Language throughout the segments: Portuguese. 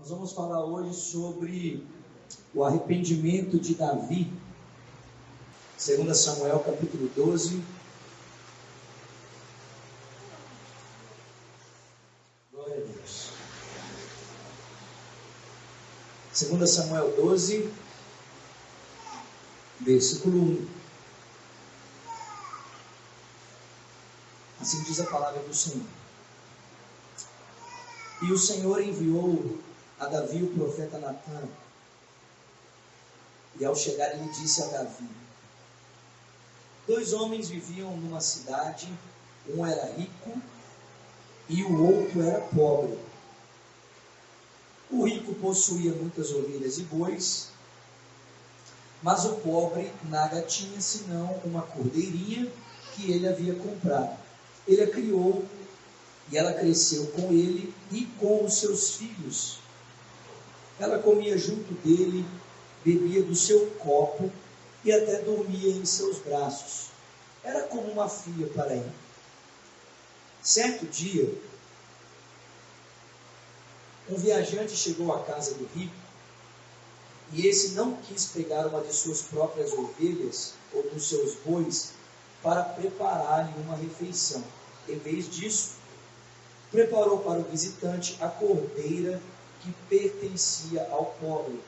Nós vamos falar hoje sobre o arrependimento de Davi. 2 Samuel capítulo 12. Glória a Deus. 2 Samuel 12, versículo 1. Assim diz a palavra do Senhor. E o Senhor enviou a Davi o profeta Natan. E ao chegar, ele disse a Davi: Dois homens viviam numa cidade, um era rico e o outro era pobre. O rico possuía muitas ovelhas e bois, mas o pobre nada tinha senão uma cordeirinha que ele havia comprado. Ele a criou e ela cresceu com ele e com os seus filhos. Ela comia junto dele, bebia do seu copo e até dormia em seus braços. Era como uma filha para ele. Certo dia, um viajante chegou à casa do rico e esse não quis pegar uma de suas próprias ovelhas ou dos seus bois para preparar-lhe uma refeição. Em vez disso, preparou para o visitante a cordeira que pertencia ao pobre.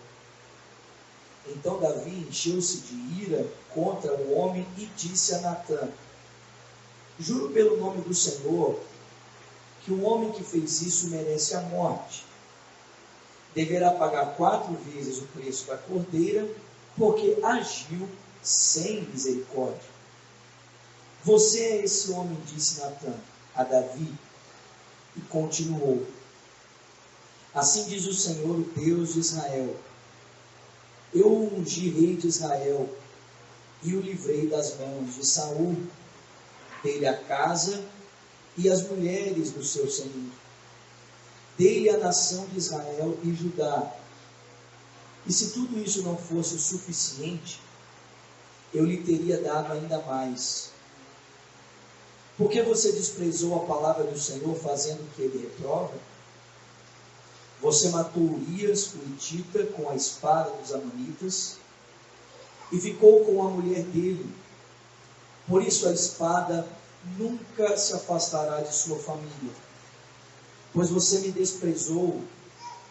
Então Davi encheu-se de ira contra o homem e disse a Natã: Juro pelo nome do Senhor que o homem que fez isso merece a morte. Deverá pagar quatro vezes o preço da cordeira, porque agiu sem misericórdia. Você é esse homem, disse Natã a Davi, e continuou: Assim diz o Senhor, o Deus de Israel: Eu o ungi rei de Israel e o livrei das mãos de Saul, dei-lhe a casa e as mulheres do seu senhor. Dei-lhe a nação de Israel e Judá. E se tudo isso não fosse suficiente, eu lhe teria dado ainda mais por que você desprezou a palavra do Senhor, fazendo o que ele reprova? Você matou Urias, o com a espada dos Amanitas, e ficou com a mulher dele. Por isso a espada nunca se afastará de sua família. Pois você me desprezou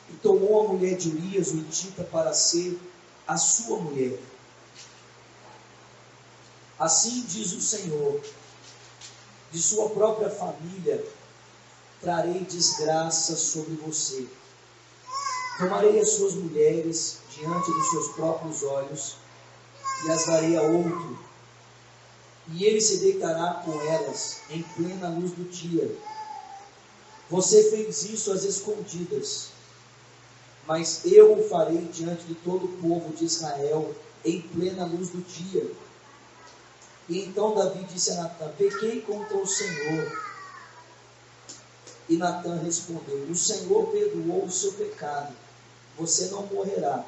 e tomou a mulher de Urias, o para ser a sua mulher. Assim diz o Senhor de sua própria família, trarei desgraça sobre você. Tomarei as suas mulheres diante dos seus próprios olhos e as darei a outro, e ele se deitará com elas em plena luz do dia. Você fez isso às escondidas, mas eu o farei diante de todo o povo de Israel em plena luz do dia e então Davi disse a Natan: Pequei contra o Senhor. E Natan respondeu: O Senhor perdoou o seu pecado, você não morrerá.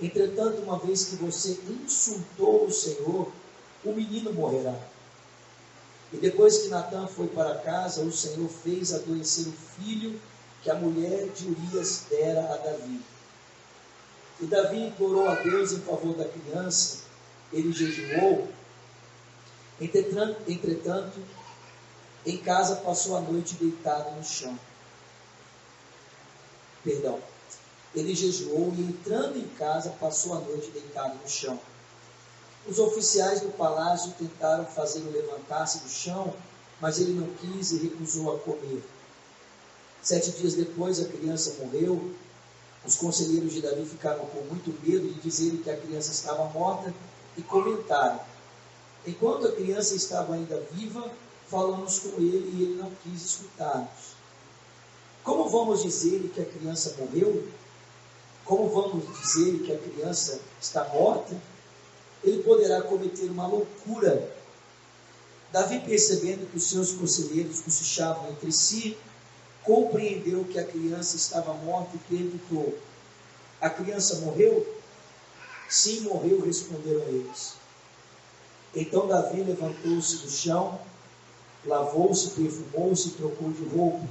Entretanto, uma vez que você insultou o Senhor, o menino morrerá. E depois que Natan foi para casa, o Senhor fez adoecer o filho que a mulher de Urias dera a Davi. E Davi implorou a Deus em favor da criança, ele jejuou Entretanto, entretanto, em casa passou a noite deitado no chão. Perdão. Ele jejuou e, entrando em casa, passou a noite deitado no chão. Os oficiais do palácio tentaram fazê-lo levantar-se do chão, mas ele não quis e recusou a comer. Sete dias depois, a criança morreu. Os conselheiros de Davi ficaram com muito medo de dizerem que a criança estava morta e comentaram: Enquanto a criança estava ainda viva, falamos com ele e ele não quis escutar-nos. Como vamos dizer que a criança morreu? Como vamos dizer que a criança está morta? Ele poderá cometer uma loucura. Davi, percebendo que os seus conselheiros cochichavam entre si, compreendeu que a criança estava morta e perguntou: A criança morreu? Sim, morreu, responderam eles. Então Davi levantou-se do chão, lavou-se, perfumou-se e trocou de roupa.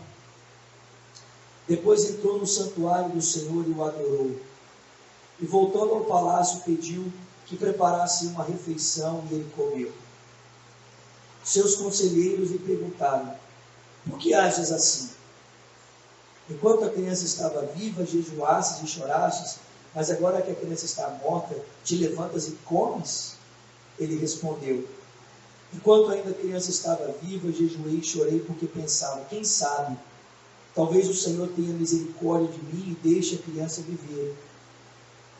Depois entrou no santuário do Senhor e o adorou. E voltando ao palácio, pediu que preparasse uma refeição e ele comeu. Seus conselheiros lhe perguntaram: Por que ages assim? Enquanto a criança estava viva, jejuasses e chorastes, mas agora que a criança está morta, te levantas e comes? Ele respondeu: Enquanto ainda a criança estava viva, jejuei e chorei porque pensava: quem sabe, talvez o Senhor tenha misericórdia de mim e deixe a criança viver.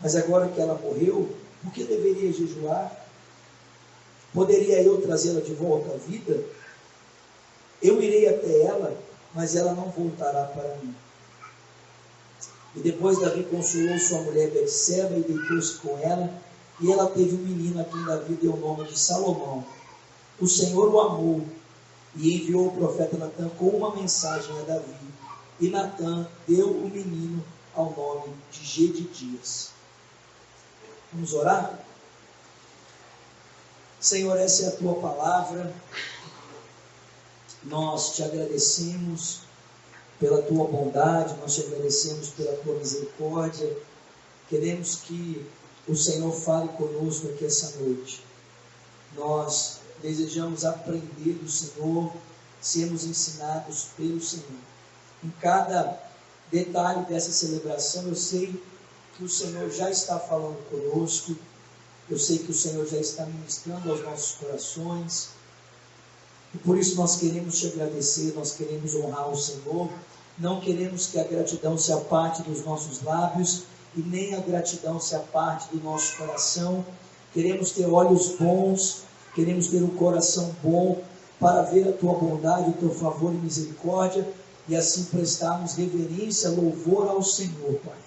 Mas agora que ela morreu, por que deveria jejuar? Poderia eu trazê-la de volta à vida? Eu irei até ela, mas ela não voltará para mim. E depois Davi consolou sua mulher Betseba e deitou-se com ela, e ela teve um menino a quem Davi deu o nome de Salomão. O Senhor o amou e enviou o profeta Natan com uma mensagem a Davi. E Natan deu o menino ao nome de Gedidias. Vamos orar? Senhor, essa é a tua palavra. Nós te agradecemos pela tua bondade, nós te agradecemos pela tua misericórdia. Queremos que o Senhor fale conosco aqui essa noite. Nós desejamos aprender do Senhor, sermos ensinados pelo Senhor. Em cada detalhe dessa celebração, eu sei que o Senhor já está falando conosco, eu sei que o Senhor já está ministrando aos nossos corações, e por isso nós queremos te agradecer, nós queremos honrar o Senhor, não queremos que a gratidão se aparte dos nossos lábios e nem a gratidão se aparte do nosso coração. Queremos ter olhos bons Queremos ter um coração bom para ver a tua bondade, o teu favor e misericórdia e assim prestarmos reverência, louvor ao Senhor, Pai.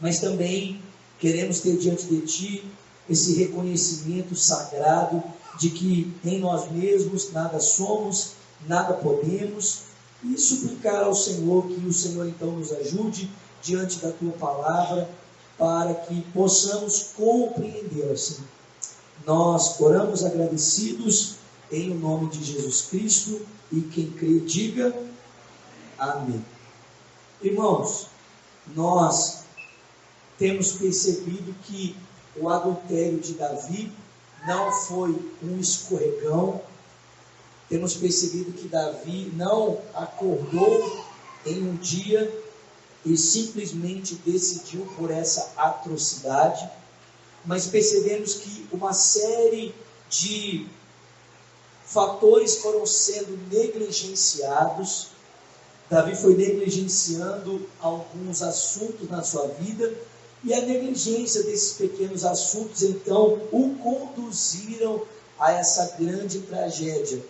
Mas também queremos ter diante de Ti esse reconhecimento sagrado de que em nós mesmos nada somos, nada podemos, e suplicar ao Senhor que o Senhor então nos ajude diante da Tua palavra para que possamos compreendê-la, Senhor nós oramos agradecidos em o nome de Jesus Cristo e quem crê diga amém. Irmãos, nós temos percebido que o adultério de Davi não foi um escorregão. Temos percebido que Davi não acordou em um dia e simplesmente decidiu por essa atrocidade mas percebemos que uma série de fatores foram sendo negligenciados. Davi foi negligenciando alguns assuntos na sua vida, e a negligência desses pequenos assuntos então o conduziram a essa grande tragédia.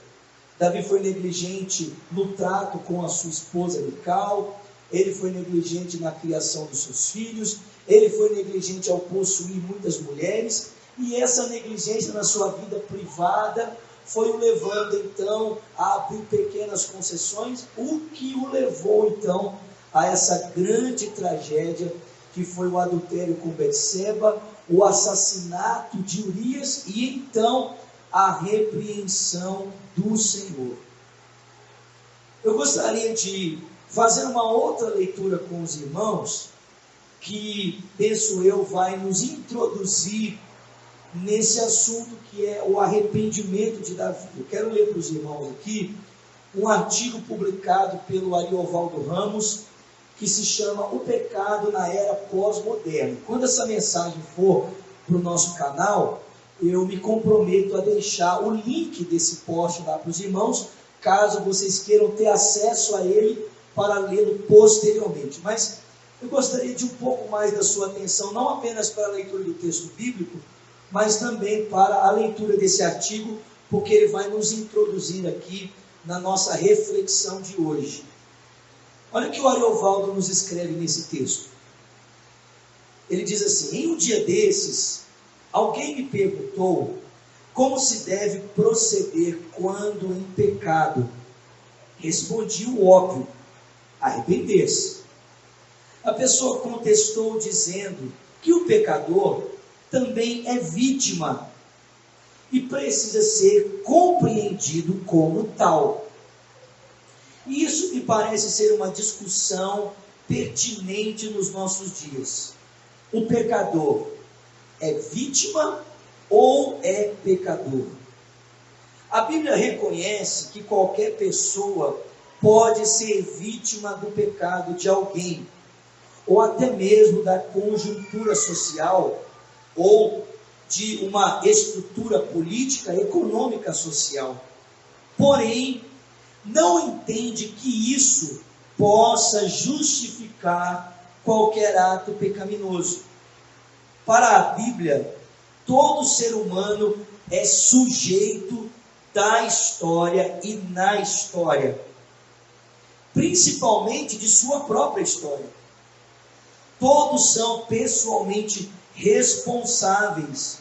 Davi foi negligente no trato com a sua esposa Mical, ele foi negligente na criação dos seus filhos, ele foi negligente ao possuir muitas mulheres, e essa negligência na sua vida privada foi o levando então a abrir pequenas concessões, o que o levou então a essa grande tragédia que foi o adultério com Betseba, o assassinato de Urias e então a repreensão do Senhor. Eu gostaria de fazer uma outra leitura com os irmãos que, penso eu, vai nos introduzir nesse assunto que é o arrependimento de Davi. Eu quero ler para os irmãos aqui um artigo publicado pelo Ariovaldo Ramos, que se chama O Pecado na Era Pós-Moderna. Quando essa mensagem for para o nosso canal, eu me comprometo a deixar o link desse post lá para os irmãos, caso vocês queiram ter acesso a ele para lê-lo posteriormente. Mas eu gostaria de um pouco mais da sua atenção, não apenas para a leitura do texto bíblico, mas também para a leitura desse artigo, porque ele vai nos introduzir aqui na nossa reflexão de hoje. Olha o que o Ariovaldo nos escreve nesse texto. Ele diz assim: Em um dia desses, alguém me perguntou como se deve proceder quando em pecado. Respondi o óbvio: arrepender-se. A pessoa contestou dizendo que o pecador também é vítima e precisa ser compreendido como tal. Isso me parece ser uma discussão pertinente nos nossos dias. O pecador é vítima ou é pecador? A Bíblia reconhece que qualquer pessoa pode ser vítima do pecado de alguém, ou até mesmo da conjuntura social, ou de uma estrutura política, econômica, social. Porém, não entende que isso possa justificar qualquer ato pecaminoso. Para a Bíblia, todo ser humano é sujeito da história e na história, principalmente de sua própria história. Todos são pessoalmente responsáveis,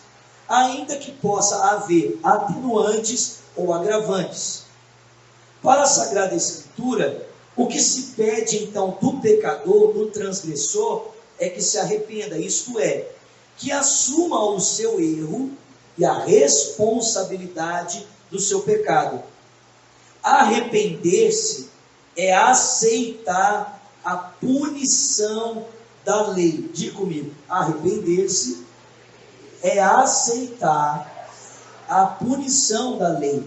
ainda que possa haver atenuantes ou agravantes. Para a Sagrada Escritura, o que se pede então do pecador, do transgressor, é que se arrependa, isto é, que assuma o seu erro e a responsabilidade do seu pecado. Arrepender-se é aceitar a punição da lei. Diga comigo, arrepender-se é aceitar a punição da lei.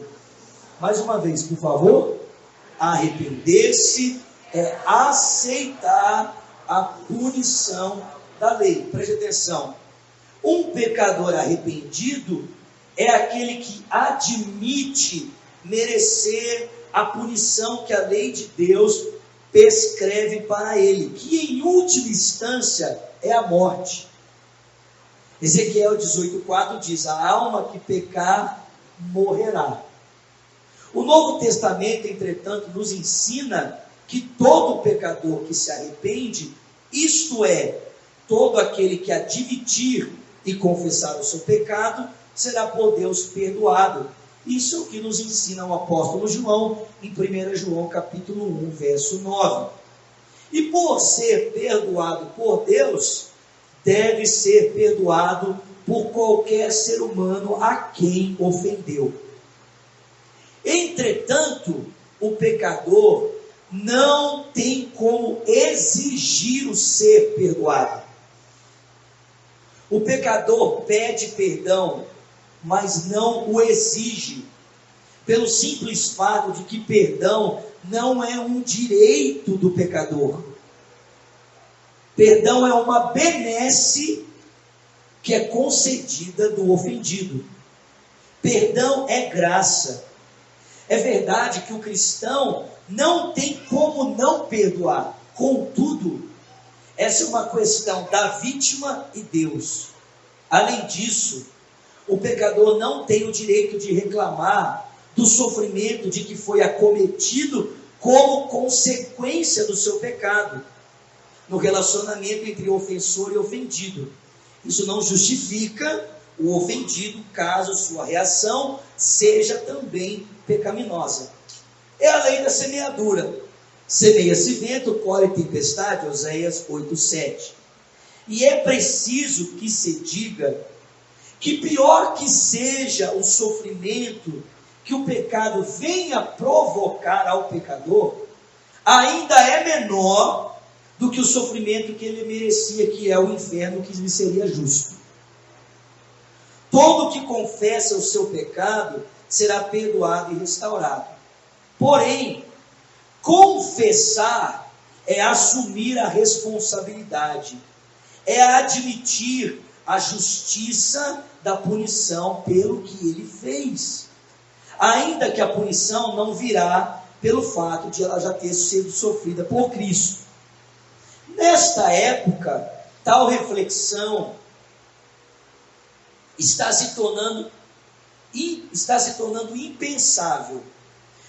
Mais uma vez, por favor. Arrepender-se é aceitar a punição da lei. Preste atenção. Um pecador arrependido é aquele que admite merecer a punição que a lei de Deus prescreve para ele, que em última instância é a morte. Ezequiel 18,4 diz: A alma que pecar morrerá. O Novo Testamento, entretanto, nos ensina que todo pecador que se arrepende, isto é, todo aquele que admitir e confessar o seu pecado, será por Deus perdoado. Isso é o que nos ensina o apóstolo João em 1 João capítulo 1, verso 9. E por ser perdoado por Deus, deve ser perdoado por qualquer ser humano a quem ofendeu. Entretanto, o pecador não tem como exigir o ser perdoado. O pecador pede perdão, mas não o exige, pelo simples fato de que perdão não é um direito do pecador. Perdão é uma benesse que é concedida do ofendido. Perdão é graça. É verdade que o cristão não tem como não perdoar. Contudo, essa é uma questão da vítima e Deus. Além disso, o pecador não tem o direito de reclamar do sofrimento de que foi acometido como consequência do seu pecado, no relacionamento entre ofensor e ofendido. Isso não justifica o ofendido caso sua reação seja também pecaminosa. É a lei da semeadura. Semeia-se vento, colhe tempestade, Oséias 8,7. E é preciso que se diga que pior que seja o sofrimento que o pecado venha provocar ao pecador, ainda é menor do que o sofrimento que ele merecia, que é o inferno que lhe seria justo. Todo que confessa o seu pecado será perdoado e restaurado. Porém, confessar é assumir a responsabilidade, é admitir a justiça da punição pelo que ele fez. Ainda que a punição não virá pelo fato de ela já ter sido sofrida por Cristo. Nesta época, tal reflexão está se tornando está se tornando impensável.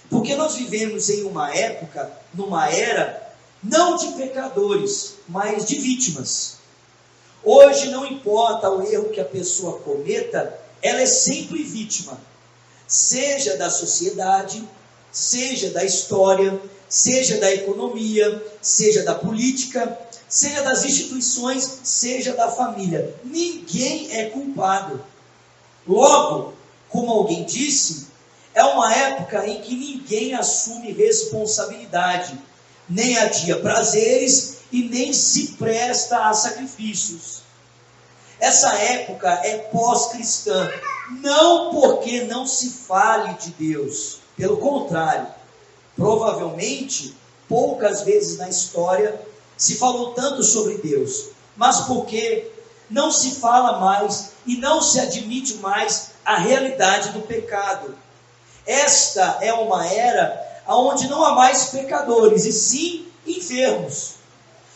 Porque nós vivemos em uma época, numa era, não de pecadores, mas de vítimas. Hoje não importa o erro que a pessoa cometa, ela é sempre vítima, seja da sociedade, seja da história, seja da economia, seja da política, seja das instituições, seja da família. Ninguém é culpado. Logo, como alguém disse, é uma época em que ninguém assume responsabilidade, nem adia prazeres e nem se presta a sacrifícios. Essa época é pós-cristã, não porque não se fale de Deus, pelo contrário, provavelmente poucas vezes na história se falou tanto sobre Deus, mas porque não se fala mais e não se admite mais a realidade do pecado. Esta é uma era onde não há mais pecadores, e sim enfermos.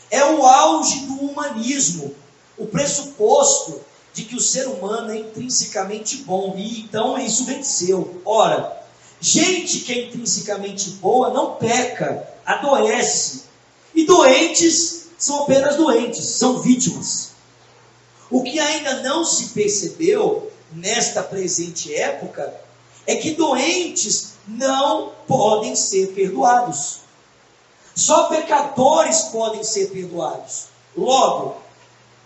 É o auge do humanismo, o pressuposto de que o ser humano é intrinsecamente bom, e então isso venceu. Ora, gente que é intrinsecamente boa não peca, adoece. E doentes são apenas doentes, são vítimas. O que ainda não se percebeu nesta presente época é que doentes não podem ser perdoados. Só pecadores podem ser perdoados. Logo,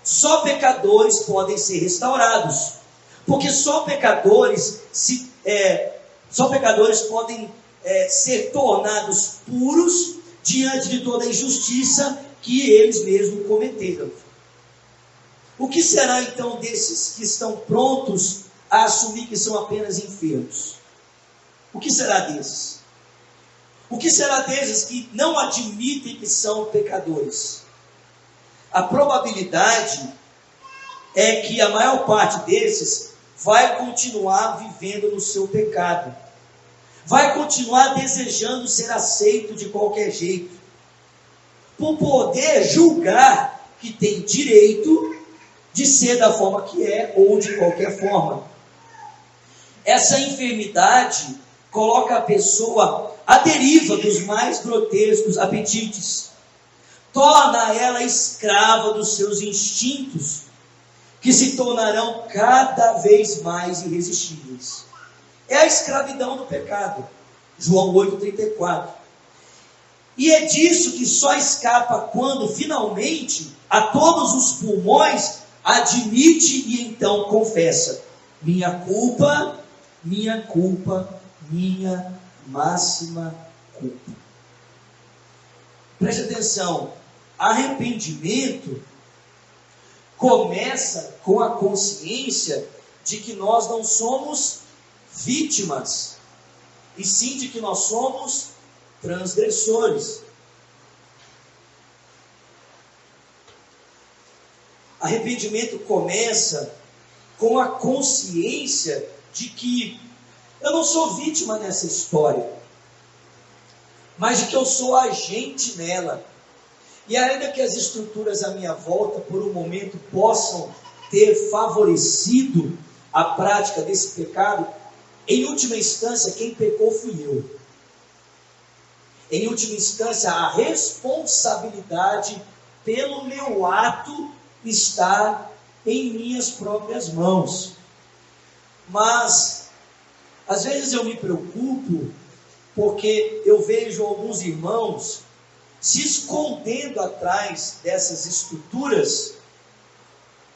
só pecadores podem ser restaurados. Porque só pecadores se, é, só pecadores podem é, ser tornados puros diante de toda a injustiça que eles mesmos cometeram. O que será então desses que estão prontos a assumir que são apenas enfermos? O que será desses? O que será desses que não admitem que são pecadores? A probabilidade é que a maior parte desses vai continuar vivendo no seu pecado, vai continuar desejando ser aceito de qualquer jeito, por poder julgar que tem direito de ser da forma que é ou de qualquer forma. Essa enfermidade coloca a pessoa à deriva dos mais grotescos apetites, torna ela escrava dos seus instintos, que se tornarão cada vez mais irresistíveis. É a escravidão do pecado. João 8,34. E é disso que só escapa quando finalmente a todos os pulmões admite e então confessa: minha culpa, minha culpa, minha máxima culpa. Preste atenção, arrependimento começa com a consciência de que nós não somos vítimas, e sim de que nós somos transgressores. Arrependimento começa com a consciência de que eu não sou vítima nessa história, mas de que eu sou agente nela. E ainda que as estruturas à minha volta, por um momento, possam ter favorecido a prática desse pecado, em última instância, quem pecou fui eu. Em última instância, a responsabilidade pelo meu ato está em minhas próprias mãos. Mas, às vezes eu me preocupo, porque eu vejo alguns irmãos se escondendo atrás dessas estruturas,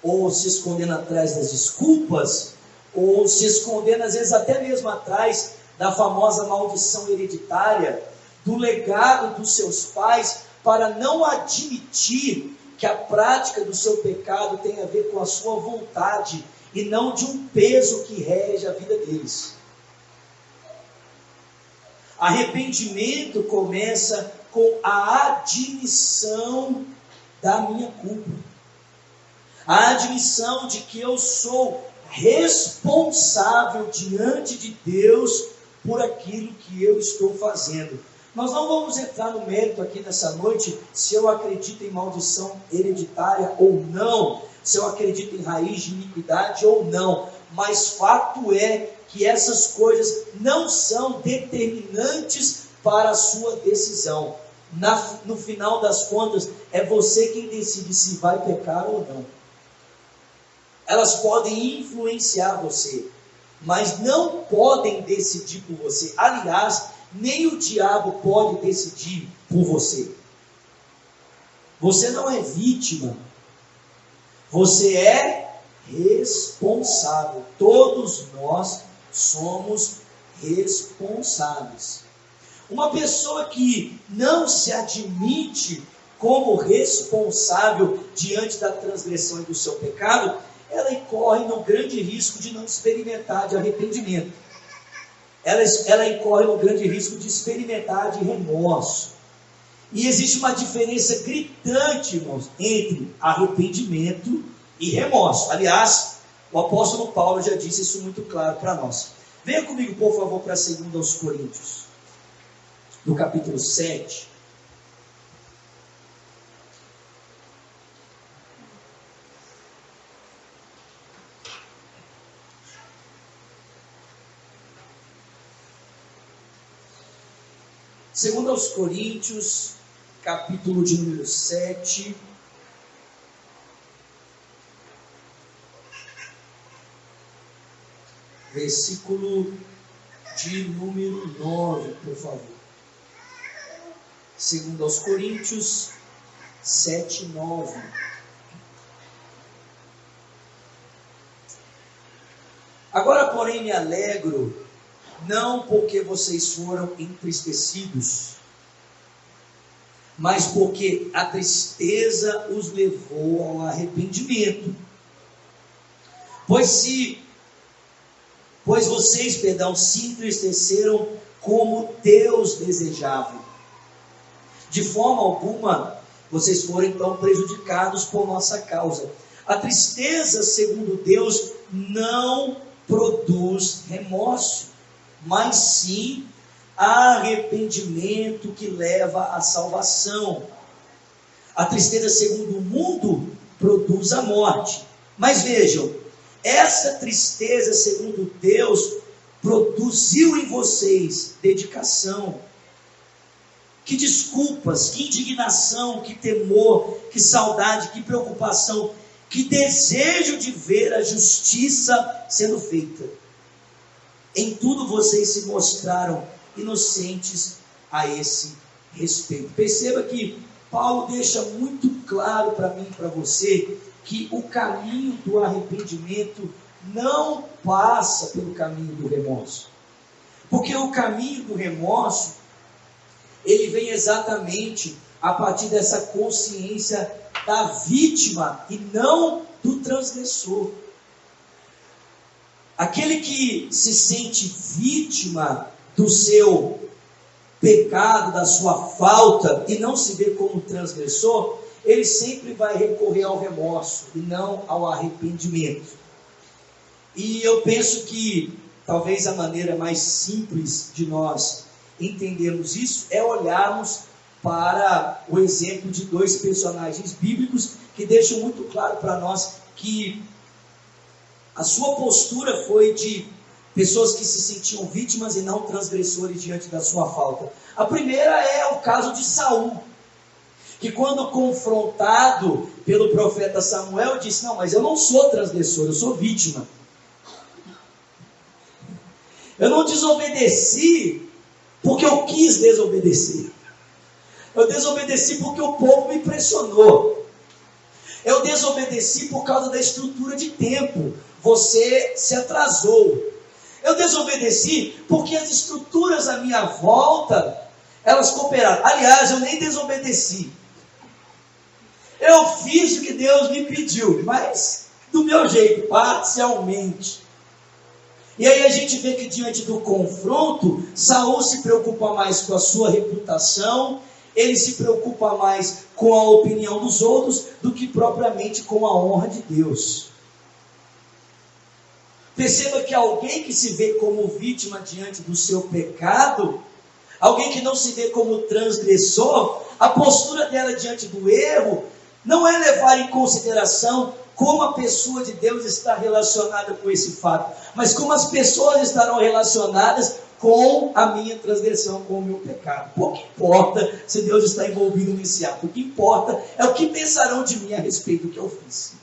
ou se escondendo atrás das desculpas, ou se escondendo às vezes até mesmo atrás da famosa maldição hereditária, do legado dos seus pais, para não admitir que a prática do seu pecado tem a ver com a sua vontade e não de um peso que rege a vida deles. Arrependimento começa com a admissão da minha culpa. A admissão de que eu sou responsável diante de Deus por aquilo que eu estou fazendo. Nós não vamos entrar no mérito aqui nessa noite se eu acredito em maldição hereditária ou não, se eu acredito em raiz de iniquidade ou não, mas fato é que essas coisas não são determinantes para a sua decisão. Na, no final das contas, é você quem decide se vai pecar ou não. Elas podem influenciar você, mas não podem decidir por você. Aliás, nem o diabo pode decidir por você. Você não é vítima, você é responsável. Todos nós somos responsáveis. Uma pessoa que não se admite como responsável diante da transgressão e do seu pecado, ela incorre no grande risco de não experimentar de arrependimento. Ela, ela incorre no grande risco de experimentar de remorso. E existe uma diferença gritante, irmãos, entre arrependimento e remorso. Aliás, o apóstolo Paulo já disse isso muito claro para nós. Venha comigo, por favor, para 2 Coríntios, no capítulo 7. Segundo aos Coríntios, capítulo de número 7. Versículo de número 9, por favor. Segundo aos Coríntios 7, 9. Agora, porém, me alegro não porque vocês foram entristecidos, mas porque a tristeza os levou ao arrependimento. Pois se pois vocês, perdão, se entristeceram como Deus desejava. De forma alguma, vocês foram então prejudicados por nossa causa. A tristeza, segundo Deus, não produz remorso mas sim arrependimento que leva à salvação. A tristeza, segundo o mundo, produz a morte. Mas vejam, essa tristeza, segundo Deus, produziu em vocês dedicação. Que desculpas, que indignação, que temor, que saudade, que preocupação, que desejo de ver a justiça sendo feita. Em tudo vocês se mostraram inocentes a esse respeito. Perceba que Paulo deixa muito claro para mim e para você que o caminho do arrependimento não passa pelo caminho do remorso. Porque o caminho do remorso, ele vem exatamente a partir dessa consciência da vítima e não do transgressor. Aquele que se sente vítima do seu pecado, da sua falta e não se vê como transgressor, ele sempre vai recorrer ao remorso e não ao arrependimento. E eu penso que talvez a maneira mais simples de nós entendermos isso é olharmos para o exemplo de dois personagens bíblicos que deixam muito claro para nós que a sua postura foi de pessoas que se sentiam vítimas e não transgressores diante da sua falta. A primeira é o caso de Saul, que quando confrontado pelo profeta Samuel disse: "Não, mas eu não sou transgressor, eu sou vítima. Eu não desobedeci porque eu quis desobedecer. Eu desobedeci porque o povo me pressionou. Eu desobedeci por causa da estrutura de tempo você se atrasou. Eu desobedeci porque as estruturas à minha volta, elas cooperaram. Aliás, eu nem desobedeci. Eu fiz o que Deus me pediu, mas do meu jeito, parcialmente. E aí a gente vê que diante do confronto, Saul se preocupa mais com a sua reputação, ele se preocupa mais com a opinião dos outros do que propriamente com a honra de Deus. Perceba que alguém que se vê como vítima diante do seu pecado, alguém que não se vê como transgressor, a postura dela diante do erro não é levar em consideração como a pessoa de Deus está relacionada com esse fato, mas como as pessoas estarão relacionadas com a minha transgressão, com o meu pecado. Pouco importa se Deus está envolvido nesse ato, o que importa é o que pensarão de mim a respeito do que eu fiz.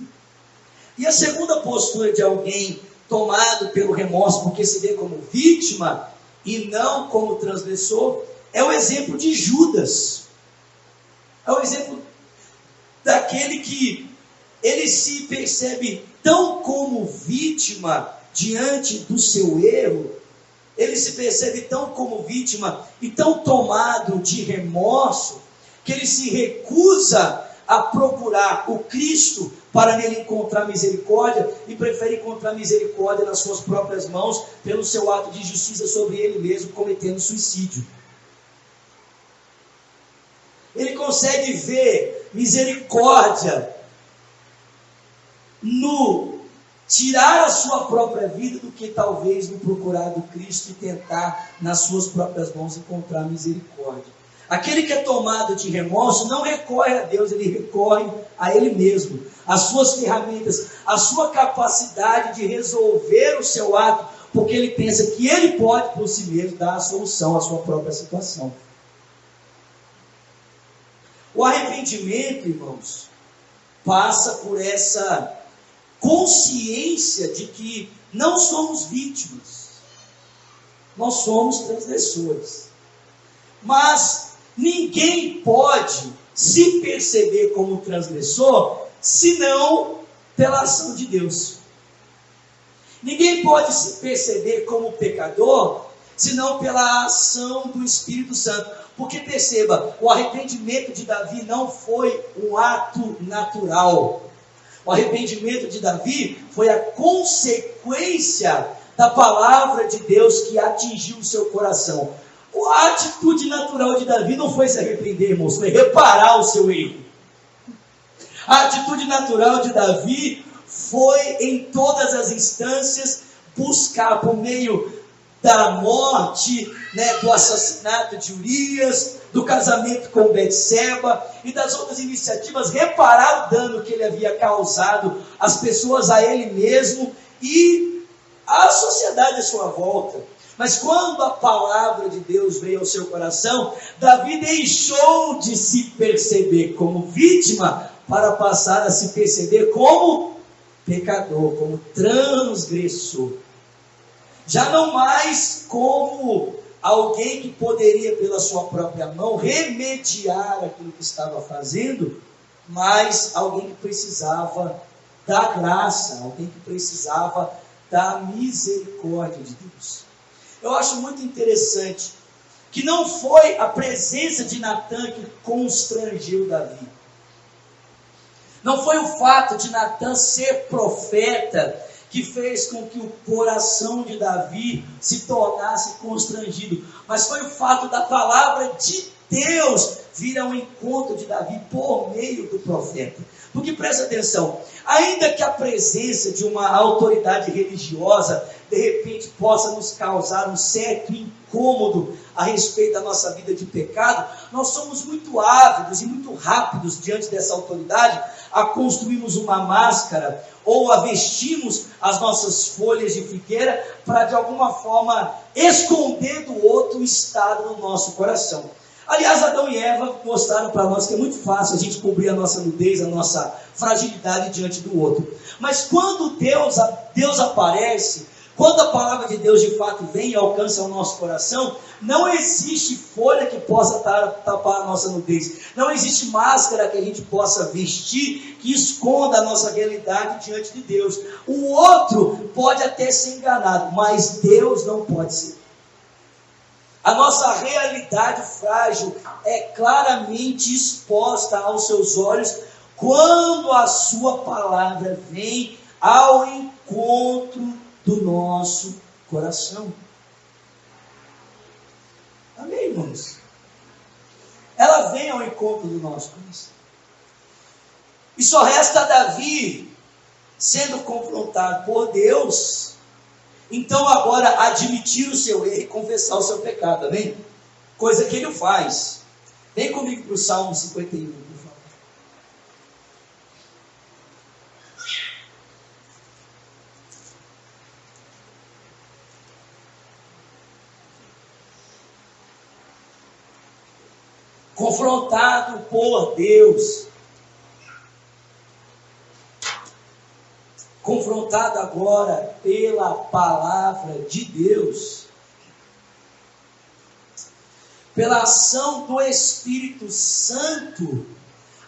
E a segunda postura de alguém tomado pelo remorso porque se vê como vítima e não como transgressor, é o exemplo de Judas. É o exemplo daquele que ele se percebe tão como vítima diante do seu erro, ele se percebe tão como vítima e tão tomado de remorso que ele se recusa a procurar o Cristo para nele encontrar misericórdia e prefere encontrar misericórdia nas suas próprias mãos pelo seu ato de justiça sobre ele mesmo, cometendo suicídio. Ele consegue ver misericórdia no tirar a sua própria vida do que talvez no procurar do Cristo e tentar nas suas próprias mãos encontrar misericórdia. Aquele que é tomado de remorso não recorre a Deus, ele recorre a ele mesmo, as suas ferramentas, a sua capacidade de resolver o seu ato, porque ele pensa que ele pode por si mesmo dar a solução à sua própria situação. O arrependimento, irmãos, passa por essa consciência de que não somos vítimas, nós somos transgressores. Mas ninguém pode se perceber como transgressor senão pela ação de Deus. Ninguém pode se perceber como pecador senão pela ação do Espírito Santo. Porque perceba, o arrependimento de Davi não foi um ato natural. O arrependimento de Davi foi a consequência da palavra de Deus que atingiu o seu coração. A atitude natural de Davi não foi se arrepender, irmãos, foi reparar o seu erro. A atitude natural de Davi foi, em todas as instâncias, buscar por meio da morte, né, do assassinato de Urias, do casamento com Betseba e das outras iniciativas, reparar o dano que ele havia causado às pessoas, a ele mesmo e à sociedade à sua volta. Mas quando a palavra de Deus veio ao seu coração, Davi deixou de se perceber como vítima para passar a se perceber como pecador, como transgressor já não mais como alguém que poderia, pela sua própria mão, remediar aquilo que estava fazendo, mas alguém que precisava da graça, alguém que precisava da misericórdia de Deus. Eu acho muito interessante que não foi a presença de Natan que constrangeu Davi. Não foi o fato de Natan ser profeta que fez com que o coração de Davi se tornasse constrangido, mas foi o fato da palavra de Deus vir ao encontro de Davi por meio do profeta. Porque presta atenção, ainda que a presença de uma autoridade religiosa de repente possa nos causar um certo incômodo a respeito da nossa vida de pecado, nós somos muito ávidos e muito rápidos diante dessa autoridade a construirmos uma máscara ou a vestirmos as nossas folhas de figueira para de alguma forma esconder do outro o estado do nosso coração. Aliás, Adão e Eva mostraram para nós que é muito fácil a gente cobrir a nossa nudez, a nossa fragilidade diante do outro. Mas quando Deus, Deus aparece, quando a palavra de Deus de fato vem e alcança o nosso coração, não existe folha que possa tapar a nossa nudez. Não existe máscara que a gente possa vestir que esconda a nossa realidade diante de Deus. O outro pode até ser enganado, mas Deus não pode ser. A nossa realidade frágil é claramente exposta aos seus olhos quando a sua palavra vem ao encontro do nosso coração. Amém, irmãos? Ela vem ao encontro do nosso coração. E só resta Davi sendo confrontado por Deus. Então agora admitir o seu erro e confessar o seu pecado, amém? Coisa que ele faz. Vem comigo para o Salmo 51. Confrontado por Deus. Confrontado agora pela palavra de Deus, pela ação do Espírito Santo,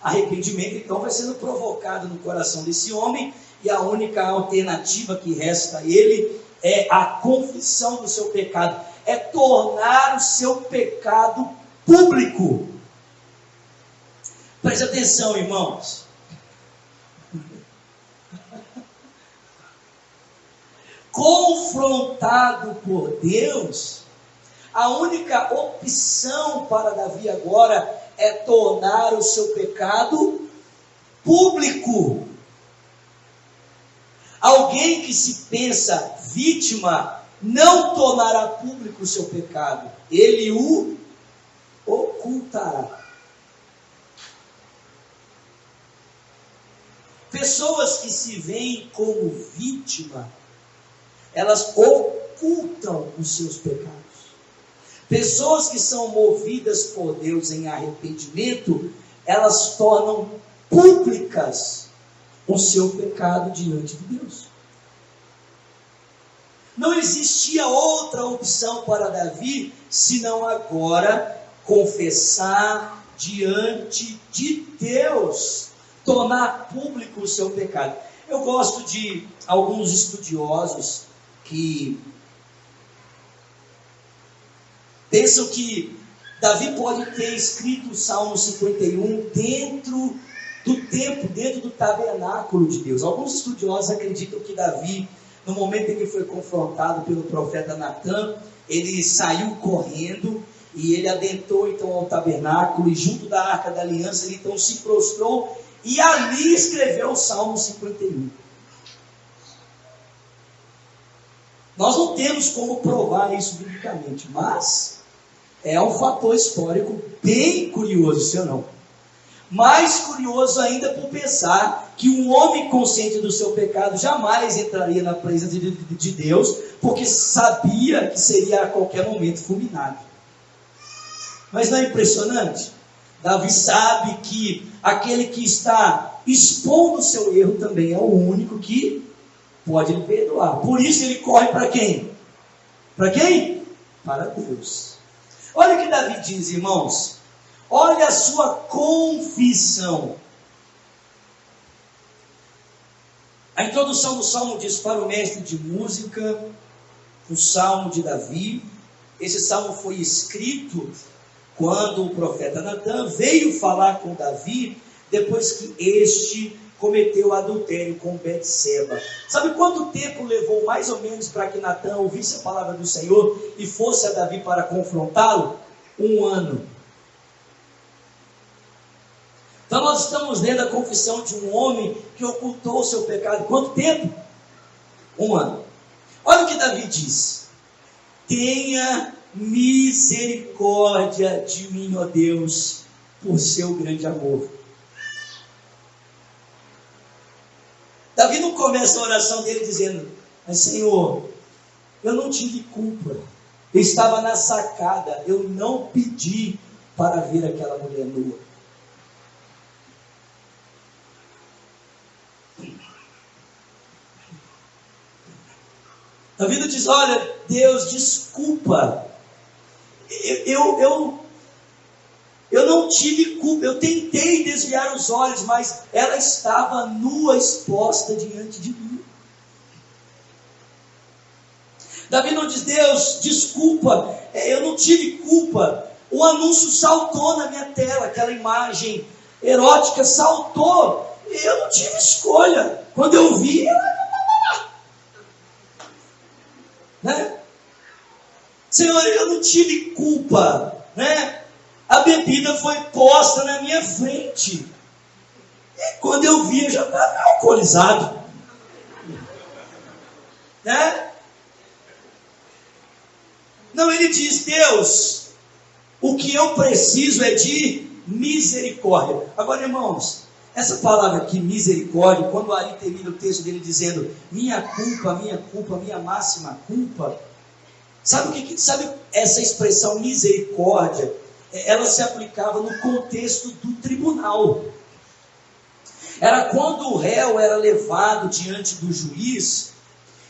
arrependimento então vai sendo provocado no coração desse homem, e a única alternativa que resta a ele é a confissão do seu pecado, é tornar o seu pecado público. Preste atenção, irmãos. Confrontado por Deus, a única opção para Davi agora é tornar o seu pecado público. Alguém que se pensa vítima não tornará público o seu pecado, ele o ocultará. Pessoas que se veem como vítima, elas ocultam os seus pecados. Pessoas que são movidas por Deus em arrependimento, elas tornam públicas o seu pecado diante de Deus. Não existia outra opção para Davi senão agora confessar diante de Deus, tornar público o seu pecado. Eu gosto de alguns estudiosos que pensam que Davi pode ter escrito o Salmo 51 dentro do templo, dentro do tabernáculo de Deus. Alguns estudiosos acreditam que Davi, no momento em que foi confrontado pelo profeta Natan, ele saiu correndo e ele adentrou então ao tabernáculo e junto da arca da aliança ele então se prostrou e ali escreveu o Salmo 51. Nós não temos como provar isso biblicamente, mas é um fator histórico bem curioso, se não. Mais curioso ainda por pensar que um homem consciente do seu pecado jamais entraria na presença de, de Deus, porque sabia que seria a qualquer momento fulminado. Mas não é impressionante? Davi sabe que aquele que está expondo o seu erro também é o único que pode lhe perdoar. Por isso ele corre para quem? Para quem? Para Deus. Olha o que Davi diz, irmãos. Olha a sua confissão. A introdução do salmo diz para o mestre de música, o salmo de Davi. Esse salmo foi escrito quando o profeta Natan veio falar com Davi depois que este cometeu adultério com Betseba. Sabe quanto tempo levou mais ou menos para que Natan ouvisse a palavra do Senhor e fosse a Davi para confrontá-lo? Um ano. Então nós estamos lendo a confissão de um homem que ocultou o seu pecado. Quanto tempo? Um ano. Olha o que Davi diz: Tenha misericórdia de mim, ó Deus, por seu grande amor Davi não começa a oração dele dizendo: Mas Senhor, eu não tive culpa. Eu estava na sacada, eu não pedi para ver aquela mulher nua. Davi diz: Olha, Deus, desculpa. Eu, eu, eu não tive culpa, eu tentei desviar os olhos, mas ela estava nua, exposta diante de mim. Davi não diz, Deus, desculpa, é, eu não tive culpa. O anúncio saltou na minha tela, aquela imagem erótica saltou. Eu não tive escolha. Quando eu vi, né? Senhor, eu tive culpa, né? a bebida foi posta na minha frente. E quando eu vi, eu já estava alcoolizado. Né? Não, ele diz: Deus, o que eu preciso é de misericórdia. Agora, irmãos, essa palavra aqui, misericórdia, quando Ari termina o texto dele dizendo minha culpa, minha culpa, minha máxima culpa, sabe o que, sabe essa expressão misericórdia? ela se aplicava no contexto do tribunal. Era quando o réu era levado diante do juiz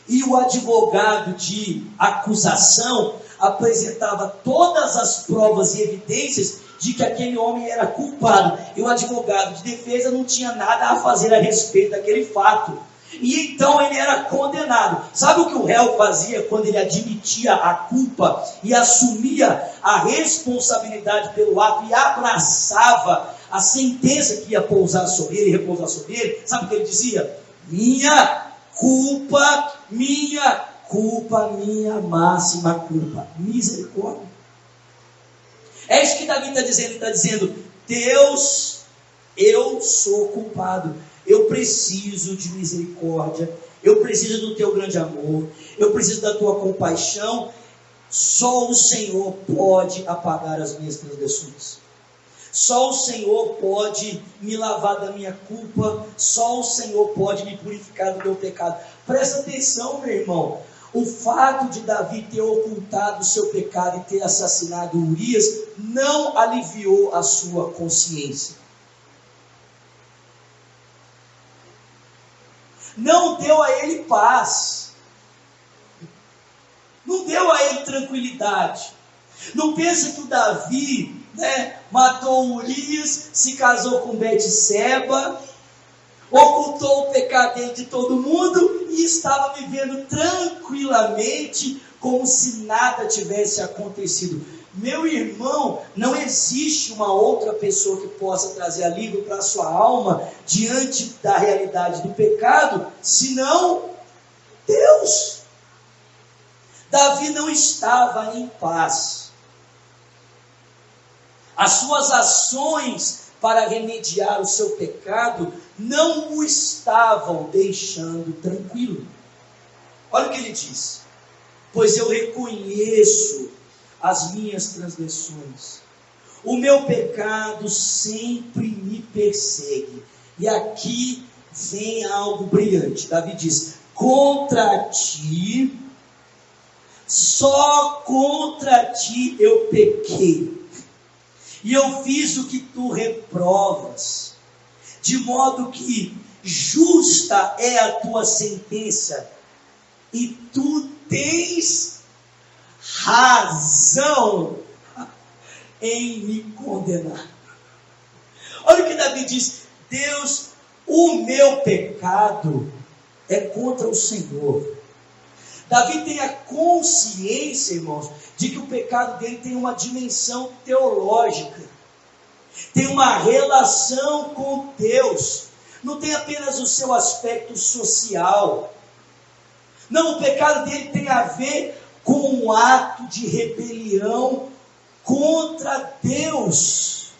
e o advogado de acusação apresentava todas as provas e evidências de que aquele homem era culpado. E o advogado de defesa não tinha nada a fazer a respeito daquele fato. E então ele era condenado. Sabe o que o réu fazia quando ele admitia a culpa e assumia a responsabilidade pelo ato e abraçava a sentença que ia pousar sobre ele, repousar sobre ele? Sabe o que ele dizia? Minha culpa, minha culpa, minha máxima culpa. Misericórdia. É isso que Davi está dizendo. Ele está dizendo: Deus, eu sou culpado. Eu preciso de misericórdia. Eu preciso do teu grande amor. Eu preciso da tua compaixão. Só o Senhor pode apagar as minhas transgressões. Só o Senhor pode me lavar da minha culpa. Só o Senhor pode me purificar do meu pecado. Presta atenção, meu irmão. O fato de Davi ter ocultado o seu pecado e ter assassinado Urias não aliviou a sua consciência. Não deu a ele paz. Não deu a ele tranquilidade. Não pensa que o Davi né, matou Urias, se casou com Betseba, ocultou o pecado de todo mundo e estava vivendo tranquilamente como se nada tivesse acontecido. Meu irmão, não existe uma outra pessoa que possa trazer alívio para a sua alma diante da realidade do pecado, senão Deus. Davi não estava em paz. As suas ações para remediar o seu pecado não o estavam deixando tranquilo. Olha o que ele diz: Pois eu reconheço as minhas transgressões, o meu pecado sempre me persegue. E aqui vem algo brilhante. Davi diz: Contra ti, só contra ti eu pequei e eu fiz o que tu reprovas, de modo que justa é a tua sentença, e tu tens razão em me condenar. Olha o que Davi diz: Deus, o meu pecado é contra o Senhor. Davi tem a consciência, irmãos, de que o pecado dele tem uma dimensão teológica, tem uma relação com Deus, não tem apenas o seu aspecto social. Não, o pecado dele tem a ver com um ato de rebelião contra Deus.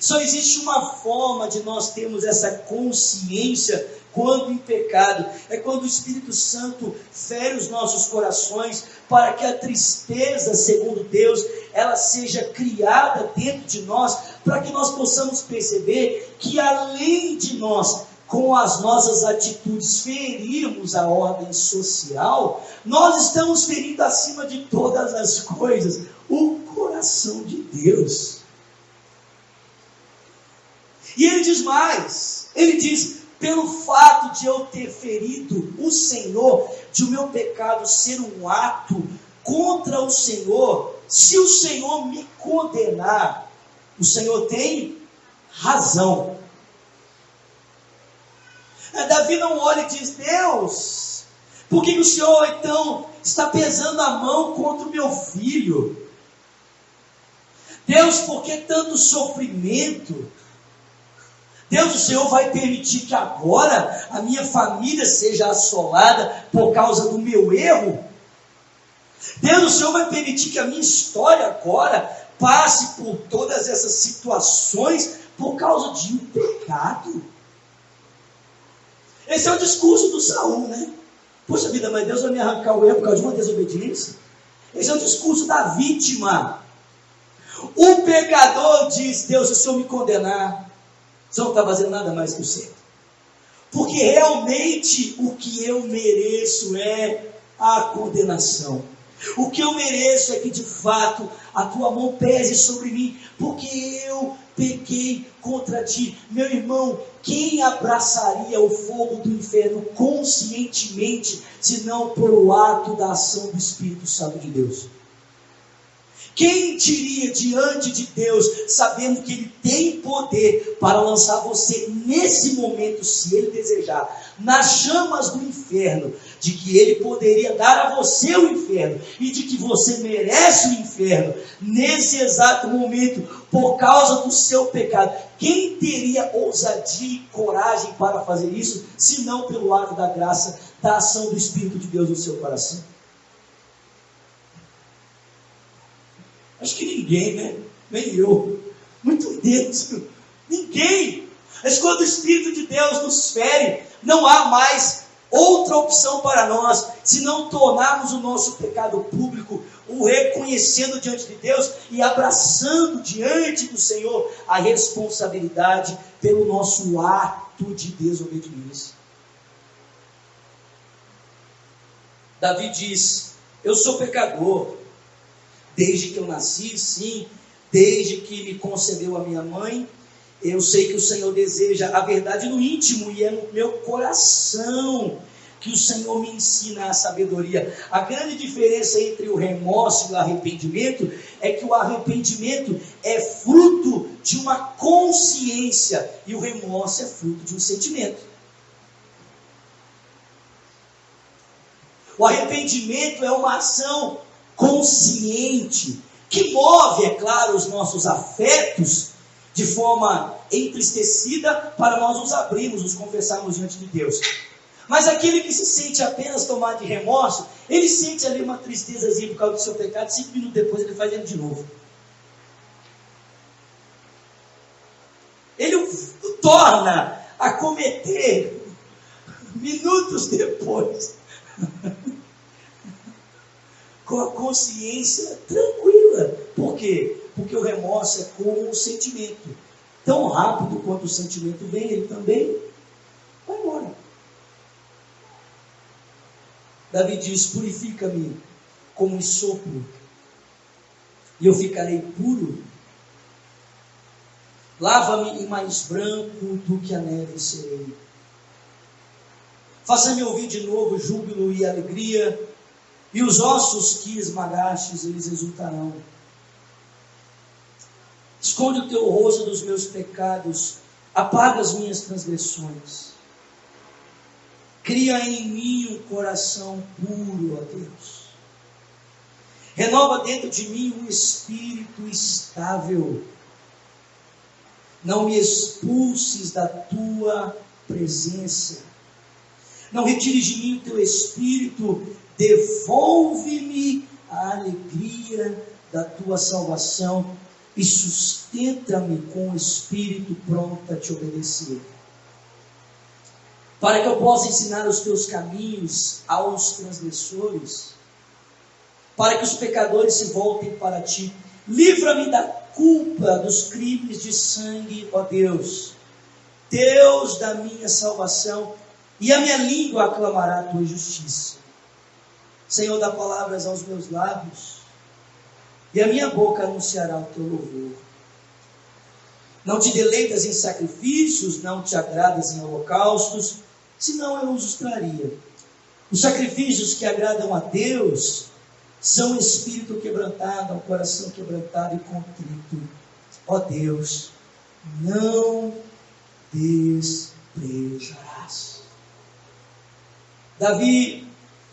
Só existe uma forma de nós termos essa consciência quando em pecado, é quando o Espírito Santo fere os nossos corações para que a tristeza, segundo Deus, ela seja criada dentro de nós, para que nós possamos perceber que além de nós, com as nossas atitudes, ferirmos a ordem social, nós estamos ferindo acima de todas as coisas o coração de Deus. E ele diz mais: ele diz, pelo fato de eu ter ferido o Senhor, de o meu pecado ser um ato contra o Senhor, se o Senhor me condenar, o Senhor tem razão. É, Davi não olha e diz: Deus, por que o Senhor então está pesando a mão contra o meu filho? Deus, por que tanto sofrimento? Deus, o Senhor vai permitir que agora a minha família seja assolada por causa do meu erro? Deus, o Senhor vai permitir que a minha história agora passe por todas essas situações por causa de um pecado? Esse é o discurso do Saul, né? Poxa vida, mas Deus vai me arrancar o erro por causa de uma desobediência? Esse é o discurso da vítima. O pecador diz: Deus, se o Senhor me condenar, você não está fazendo nada mais que o certo. Porque realmente o que eu mereço é a condenação. O que eu mereço é que de fato a tua mão pese sobre mim, porque eu pequei contra ti. Meu irmão, quem abraçaria o fogo do inferno conscientemente, se não por o ato da ação do Espírito Santo de Deus? Quem diria diante de Deus, sabendo que Ele tem poder para lançar você nesse momento, se Ele desejar, nas chamas do inferno, de que Ele poderia dar a você o inferno e de que você merece o inferno nesse exato momento por causa do seu pecado. Quem teria ousadia e coragem para fazer isso, se não pelo ato da graça, da ação do Espírito de Deus no seu coração? Acho que ninguém, né? Nem eu. Muito Deus. Ninguém. Mas quando o Espírito de Deus nos fere, não há mais outra opção para nós, se não tornarmos o nosso pecado público, o reconhecendo diante de Deus e abraçando diante do Senhor a responsabilidade pelo nosso ato de desobediência. Davi diz: Eu sou pecador, desde que eu nasci, sim, desde que me concebeu a minha mãe. Eu sei que o Senhor deseja a verdade no íntimo e é no meu coração que o Senhor me ensina a sabedoria. A grande diferença entre o remorso e o arrependimento é que o arrependimento é fruto de uma consciência e o remorso é fruto de um sentimento. O arrependimento é uma ação consciente, que move, é claro, os nossos afetos de forma entristecida para nós nos abrirmos, nos confessarmos diante de Deus. Mas aquele que se sente apenas tomado de remorso, ele sente ali uma tristezazinha por causa do seu pecado, cinco minutos depois ele faz ele de novo. Ele o torna a cometer minutos depois com a consciência tranquila. Por quê? Porque o remorso é como um sentimento. Tão rápido quanto o sentimento vem, ele também vai embora. Davi diz: Purifica-me como um sopro, e eu ficarei puro. Lava-me e mais branco do que a neve serei. Faça-me ouvir de novo júbilo e alegria e os ossos que esmagastes, eles exultarão. Esconde o teu rosto dos meus pecados, apaga as minhas transgressões. Cria em mim um coração puro, ó Deus. Renova dentro de mim um espírito estável. Não me expulses da tua presença. Não retires de mim o teu espírito devolve-me a alegria da tua salvação e sustenta-me com o espírito pronto a te obedecer. Para que eu possa ensinar os teus caminhos aos transgressores, para que os pecadores se voltem para ti. Livra-me da culpa dos crimes de sangue, ó Deus, Deus da minha salvação, e a minha língua aclamará a tua justiça. Senhor, dá palavras aos meus lábios, e a minha boca anunciará o teu louvor. Não te deleitas em sacrifícios, não te agradas em holocaustos, senão eu os traria. Os sacrifícios que agradam a Deus são o espírito quebrantado, o coração quebrantado e contrito. Ó Deus, não desprezarás. Davi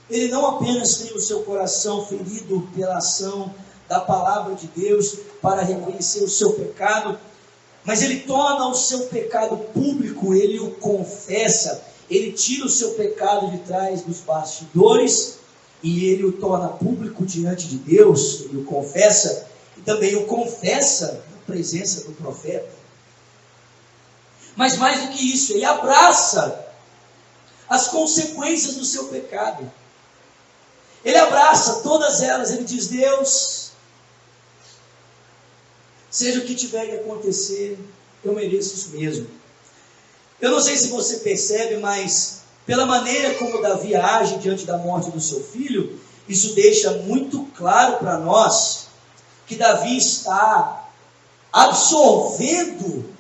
ele não apenas tem o seu coração ferido pela ação da palavra de Deus para reconhecer o seu pecado, mas ele torna o seu pecado público, ele o confessa, ele tira o seu pecado de trás dos bastidores e ele o torna público diante de Deus, ele o confessa e também o confessa na presença do profeta. Mas mais do que isso, ele abraça as consequências do seu pecado. Ele abraça todas elas, ele diz: Deus, seja o que tiver que acontecer, eu mereço isso mesmo. Eu não sei se você percebe, mas pela maneira como Davi age diante da morte do seu filho, isso deixa muito claro para nós que Davi está absorvendo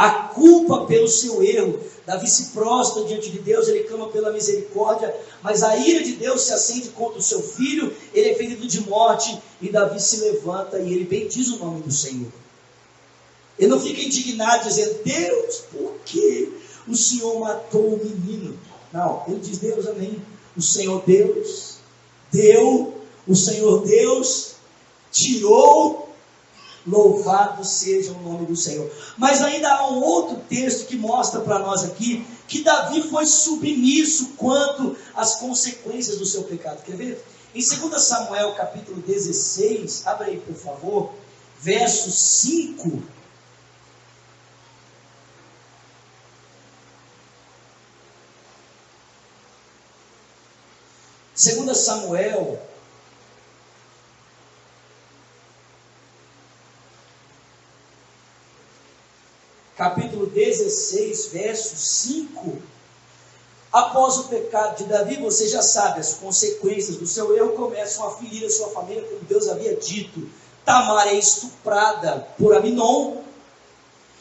a culpa pelo seu erro. Davi se prostra diante de Deus, ele clama pela misericórdia, mas a ira de Deus se acende contra o seu filho, ele é ferido de morte, e Davi se levanta e ele bendiz o nome do Senhor. Ele não fica indignado dizendo, Deus, por que o Senhor matou o menino? Não, ele diz, Deus, amém. O Senhor Deus deu, o Senhor Deus tirou Louvado seja o nome do Senhor. Mas ainda há um outro texto que mostra para nós aqui que Davi foi submisso quanto às consequências do seu pecado. Quer ver? Em 2 Samuel capítulo 16, abre aí por favor, verso 5. Segunda Samuel capítulo 16, verso 5. Após o pecado de Davi, você já sabe, as consequências do seu erro começam a ferir a sua família, como Deus havia dito. Tamar é estuprada por Aminon,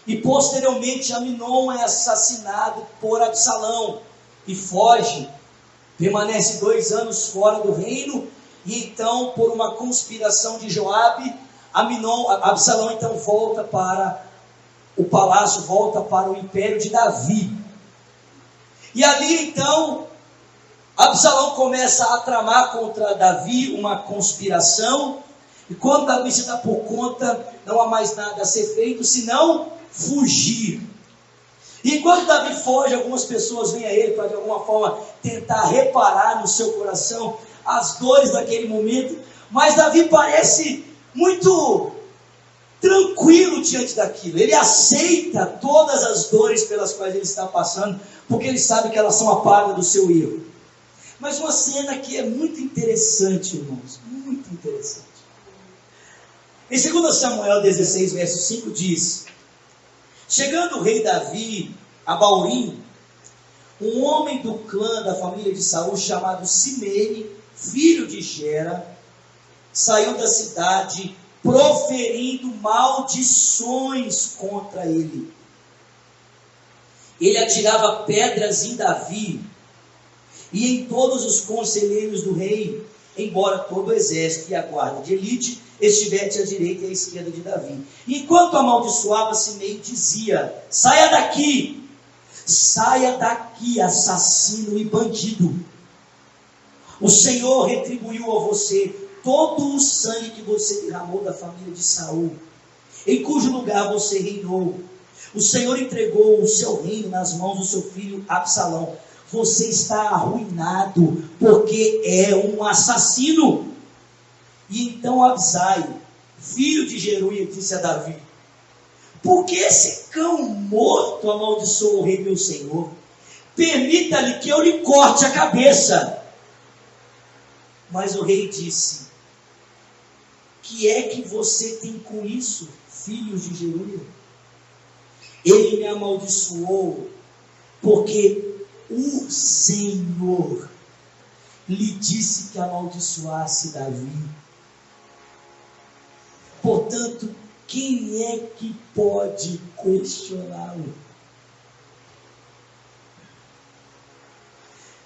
e posteriormente Aminon é assassinado por Absalão e foge, permanece dois anos fora do reino, e então, por uma conspiração de Joabe, Aminon, Absalão então volta para o palácio volta para o império de Davi. E ali então, Absalão começa a tramar contra Davi uma conspiração. E quando Davi se dá por conta, não há mais nada a ser feito senão fugir. E enquanto Davi foge, algumas pessoas vêm a ele para de alguma forma tentar reparar no seu coração as dores daquele momento. Mas Davi parece muito tranquilo diante daquilo. Ele aceita todas as dores pelas quais ele está passando, porque ele sabe que elas são a paga do seu erro. Mas uma cena que é muito interessante, irmãos, muito interessante. Em 2 Samuel 16, verso 5 diz: Chegando o rei Davi a Baurim, um homem do clã da família de Saul chamado Simei, filho de Gera, saiu da cidade proferindo maldições contra ele. Ele atirava pedras em Davi e em todos os conselheiros do rei, embora todo o exército e a guarda de elite estivesse à direita e à esquerda de Davi. Enquanto amaldiçoava, Simei dizia: Saia daqui, saia daqui, assassino e bandido. O Senhor retribuiu a você todo o sangue que você derramou da família de Saul, em cujo lugar você reinou. O Senhor entregou o seu reino nas mãos do seu filho Absalão. Você está arruinado porque é um assassino. E então Absai, filho de Jeruia, disse a Davi: Por que esse cão morto amaldiçoou o rei meu senhor? Permita-lhe que eu lhe corte a cabeça. Mas o rei disse: que é que você tem com isso, filhos de Jeruia? Ele me amaldiçoou, porque o Senhor lhe disse que amaldiçoasse Davi. Portanto, quem é que pode questioná-lo?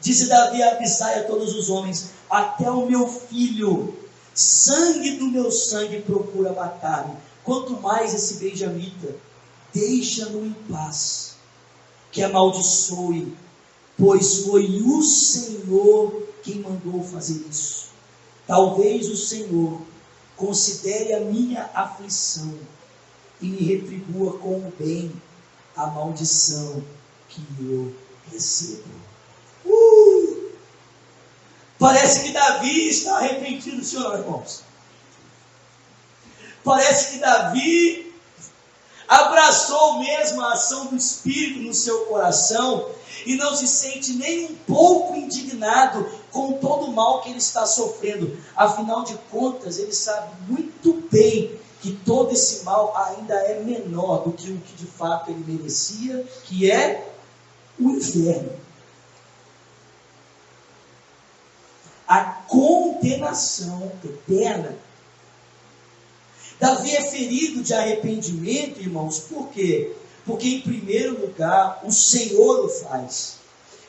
Disse Davi a Abissai a todos os homens: Até o meu filho Sangue do meu sangue procura matar-me. Quanto mais esse benjamita, deixa-no em paz, que amaldiçoe, pois foi o Senhor quem mandou fazer isso. Talvez o Senhor considere a minha aflição e me retribua com o bem a maldição que eu recebo. Parece que Davi está arrependido, senhor, irmãos. Parece que Davi abraçou mesmo a ação do Espírito no seu coração e não se sente nem um pouco indignado com todo o mal que ele está sofrendo. Afinal de contas, ele sabe muito bem que todo esse mal ainda é menor do que o que de fato ele merecia, que é o inferno. A condenação eterna. Davi é ferido de arrependimento, irmãos, por quê? Porque, em primeiro lugar, o Senhor o faz.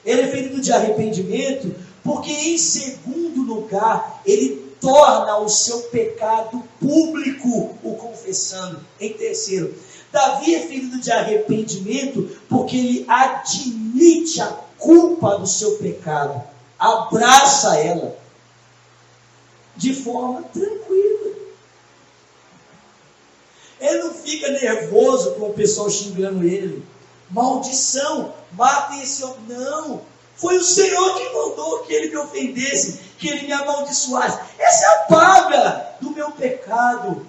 Ele é ferido de arrependimento, porque, em segundo lugar, ele torna o seu pecado público, o confessando. Em terceiro, Davi é ferido de arrependimento, porque ele admite a culpa do seu pecado, abraça ela de forma tranquila. Ele não fica nervoso com o pessoal xingando ele. Maldição, mata esse homem. Não, foi o Senhor que mandou que ele me ofendesse, que ele me amaldiçoasse. Essa é a paga do meu pecado.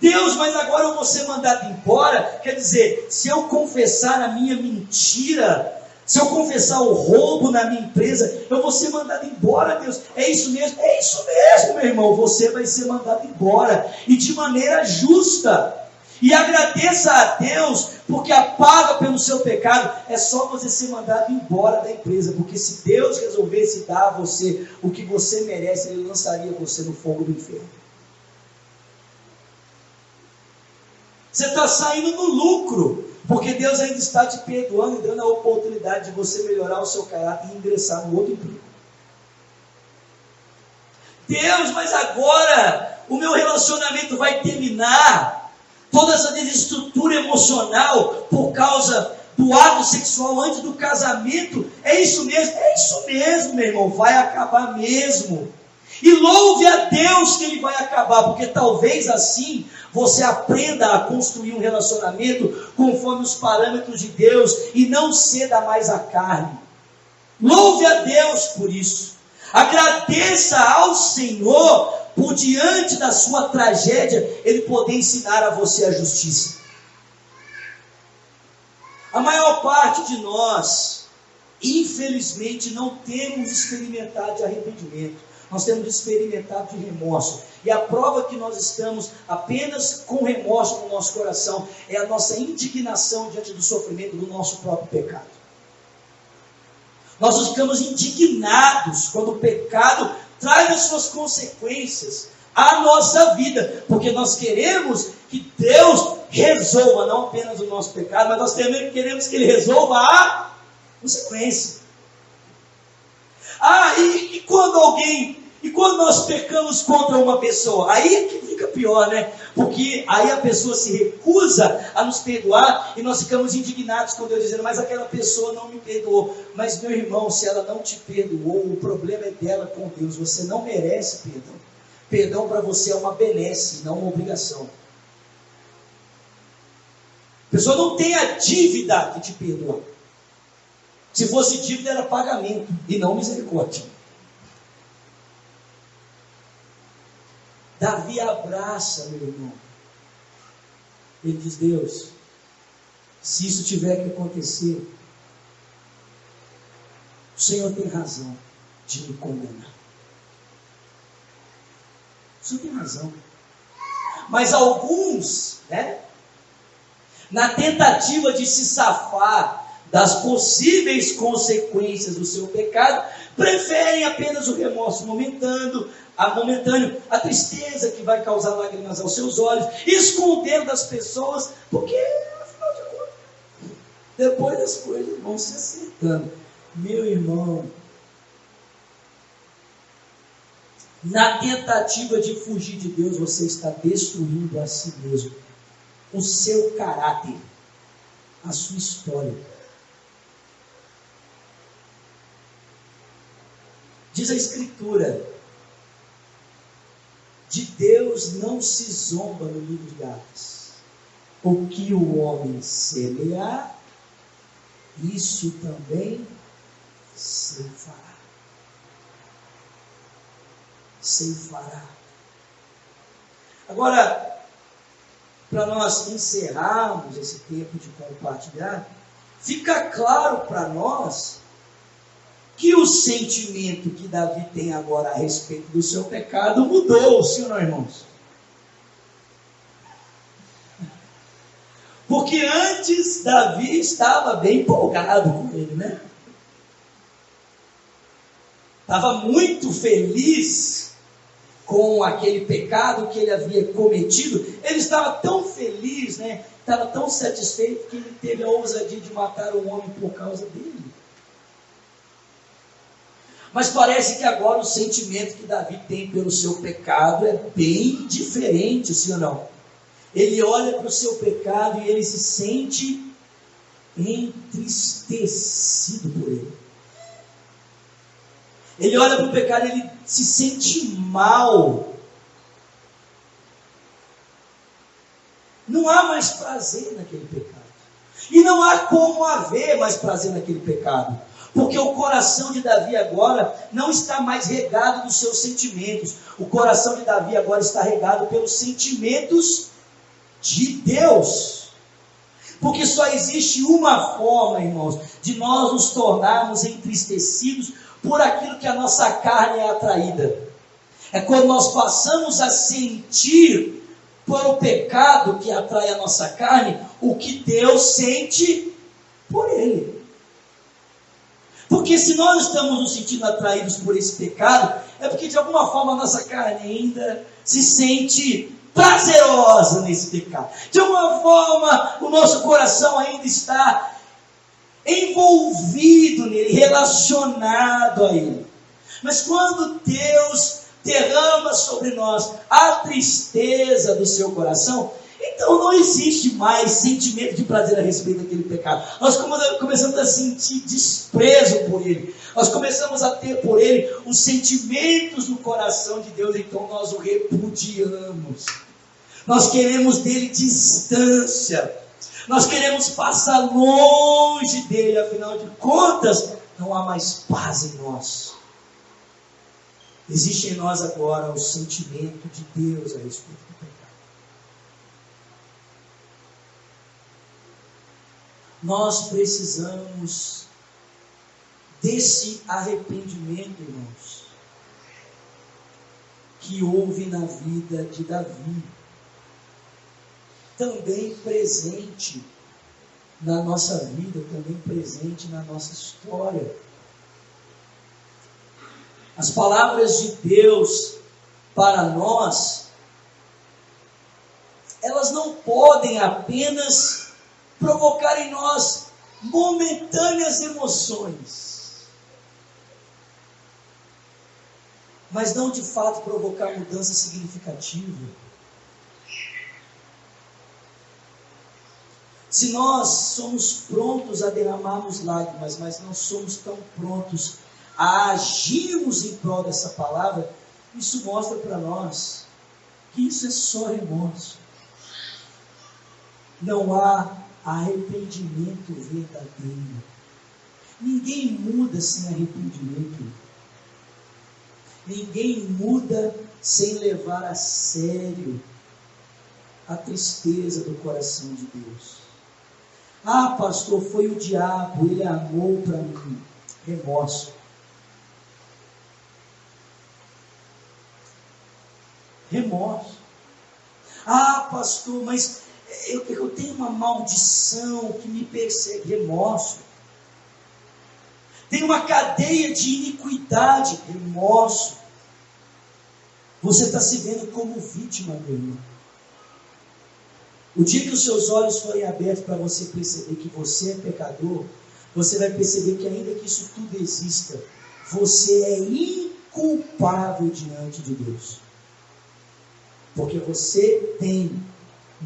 Deus, mas agora eu vou ser mandado embora. Quer dizer, se eu confessar a minha mentira, se eu confessar o roubo na minha empresa, eu vou ser mandado embora, Deus. É isso mesmo? É isso mesmo, meu irmão. Você vai ser mandado embora. E de maneira justa. E agradeça a Deus, porque a paga pelo seu pecado é só você ser mandado embora da empresa. Porque se Deus resolvesse dar a você o que você merece, Ele lançaria você no fogo do inferno. Você está saindo no lucro. Porque Deus ainda está te perdoando e dando a oportunidade de você melhorar o seu caráter e ingressar no outro emprego. Deus, mas agora o meu relacionamento vai terminar. Toda essa desestrutura emocional por causa do ato sexual antes do casamento. É isso mesmo? É isso mesmo, meu irmão. Vai acabar mesmo. E louve a Deus que ele vai acabar, porque talvez assim você aprenda a construir um relacionamento conforme os parâmetros de Deus e não ceda mais à carne. Louve a Deus por isso. Agradeça ao Senhor por diante da sua tragédia, Ele poder ensinar a você a justiça. A maior parte de nós, infelizmente, não temos experimentado arrependimento nós temos experimentado de remorso. E a prova que nós estamos apenas com remorso no nosso coração é a nossa indignação diante do sofrimento do nosso próprio pecado. Nós ficamos indignados quando o pecado traz as suas consequências à nossa vida, porque nós queremos que Deus resolva não apenas o nosso pecado, mas nós também queremos que Ele resolva a consequência. Ah, e, e quando alguém e quando nós pecamos contra uma pessoa, aí é que fica pior, né? Porque aí a pessoa se recusa a nos perdoar e nós ficamos indignados com Deus, dizendo, mas aquela pessoa não me perdoou. Mas, meu irmão, se ela não te perdoou, o problema é dela com Deus. Você não merece perdão. Perdão para você é uma benesse, não uma obrigação. A pessoa não tem a dívida que te perdoa. Se fosse dívida, era pagamento e não misericórdia. Davi abraça, meu irmão. Ele diz: Deus, se isso tiver que acontecer, o Senhor tem razão de me condenar. O Senhor tem razão. Mas alguns, né, na tentativa de se safar das possíveis consequências do seu pecado, preferem apenas o remorso momentâneo, a momentâneo, a tristeza que vai causar lágrimas aos seus olhos, escondendo das pessoas, porque, afinal de contas, depois as coisas vão se acertando. Meu irmão, na tentativa de fugir de Deus, você está destruindo a si mesmo, o seu caráter, a sua história. Diz a Escritura: de Deus não se zomba no livro de Gálatas. O que o homem semear, isso também se fará. Se fará. Agora, para nós encerrarmos esse tempo de compartilhar, fica claro para nós que o sentimento que Davi tem agora a respeito do seu pecado mudou, sim ou não, irmãos? Porque antes Davi estava bem empolgado com ele, né? Estava muito feliz com aquele pecado que ele havia cometido, ele estava tão feliz, né? Estava tão satisfeito que ele teve a ousadia de matar um homem por causa dele. Mas parece que agora o sentimento que Davi tem pelo seu pecado é bem diferente, sim ou não? Ele olha para o seu pecado e ele se sente entristecido por ele. Ele olha para o pecado e ele se sente mal. Não há mais prazer naquele pecado. E não há como haver mais prazer naquele pecado. Porque o coração de Davi agora não está mais regado dos seus sentimentos. O coração de Davi agora está regado pelos sentimentos de Deus. Porque só existe uma forma, irmãos, de nós nos tornarmos entristecidos por aquilo que a nossa carne é atraída. É quando nós passamos a sentir por o pecado que atrai a nossa carne o que Deus sente por ele. Porque se nós estamos nos sentindo atraídos por esse pecado, é porque de alguma forma a nossa carne ainda se sente prazerosa nesse pecado. De alguma forma o nosso coração ainda está envolvido nele, relacionado a ele. Mas quando Deus derrama sobre nós a tristeza do seu coração, então não existe mais sentimento de prazer a respeito daquele pecado. Nós começamos a sentir desprezo por ele. Nós começamos a ter por ele os sentimentos no coração de Deus, então nós o repudiamos. Nós queremos dele distância. Nós queremos passar longe dele, afinal de contas, não há mais paz em nós. Existe em nós agora o sentimento de Deus a respeito do pecado. Nós precisamos desse arrependimento, irmãos, que houve na vida de Davi também presente na nossa vida, também presente na nossa história. As palavras de Deus para nós, elas não podem apenas provocar em nós momentâneas emoções, mas não de fato provocar mudança significativa. Se nós somos prontos a derramarmos lágrimas, mas não somos tão prontos a agirmos em prol dessa palavra, isso mostra para nós que isso é só remorso. Não há arrependimento verdadeiro. Ninguém muda sem arrependimento. Ninguém muda sem levar a sério a tristeza do coração de Deus. Ah, pastor, foi o diabo, ele amou para mim. Remorso. Remorso. Ah, pastor, mas eu, eu tenho uma maldição que me persegue. Remorso. Tem uma cadeia de iniquidade. Remorso. Você está se vendo como vítima, meu irmão. O dia que os seus olhos forem abertos para você perceber que você é pecador, você vai perceber que ainda que isso tudo exista, você é inculpável diante de Deus. Porque você tem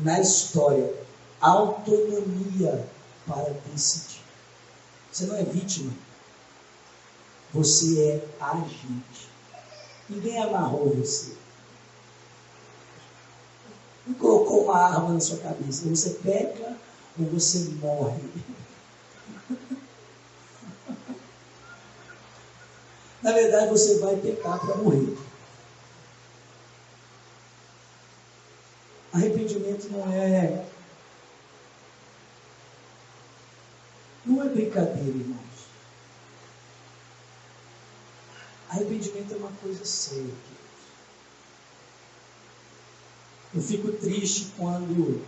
na história autonomia para decidir. Você não é vítima. Você é agente. Ninguém amarrou você e colocou uma arma na sua cabeça. Você peca ou você morre. Na verdade, você vai pecar para morrer. Arrependimento não é. Não é brincadeira, irmãos. Arrependimento é uma coisa séria. Eu fico triste quando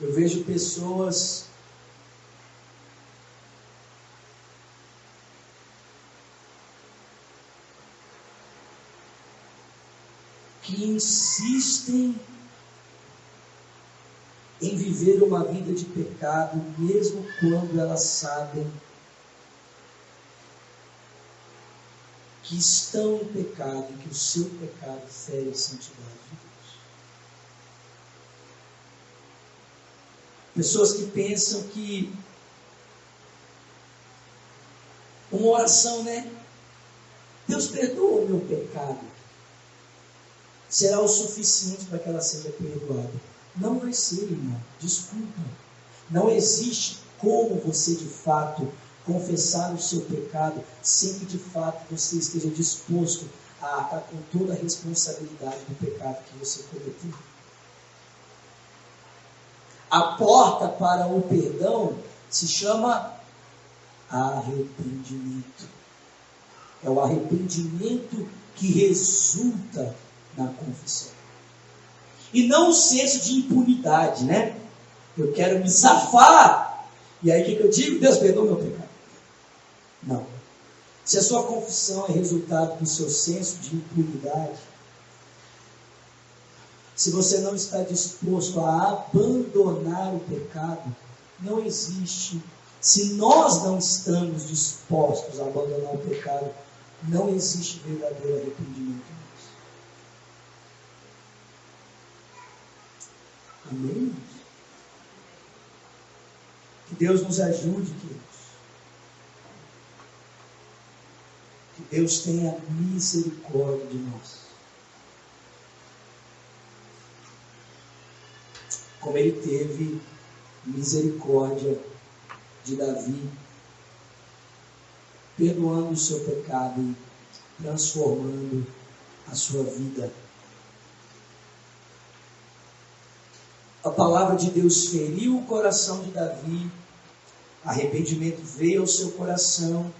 eu vejo pessoas que insistem em viver uma vida de pecado, mesmo quando elas sabem que estão em pecado e que o seu pecado fere a santidade de Deus. Pessoas que pensam que uma oração, né? Deus perdoa o meu pecado. Será o suficiente para que ela seja perdoada. Não vai ser, irmão. Desculpa. Não existe como você de fato confessar o seu pecado sem que de fato você esteja disposto a estar com toda a responsabilidade do pecado que você cometeu. A porta para o perdão se chama arrependimento. É o arrependimento que resulta na confissão. E não o senso de impunidade, né? Eu quero me safar. E aí o que, que eu digo? Deus perdoa meu pecado. Não. Se a sua confissão é resultado do seu senso de impunidade, se você não está disposto a abandonar o pecado, não existe. Se nós não estamos dispostos a abandonar o pecado, não existe verdadeiro arrependimento. Amém? Que Deus nos ajude, queridos. Que Deus tenha misericórdia de nós. Como ele teve misericórdia de Davi, perdoando o seu pecado e transformando a sua vida. A palavra de Deus feriu o coração de Davi, arrependimento veio ao seu coração,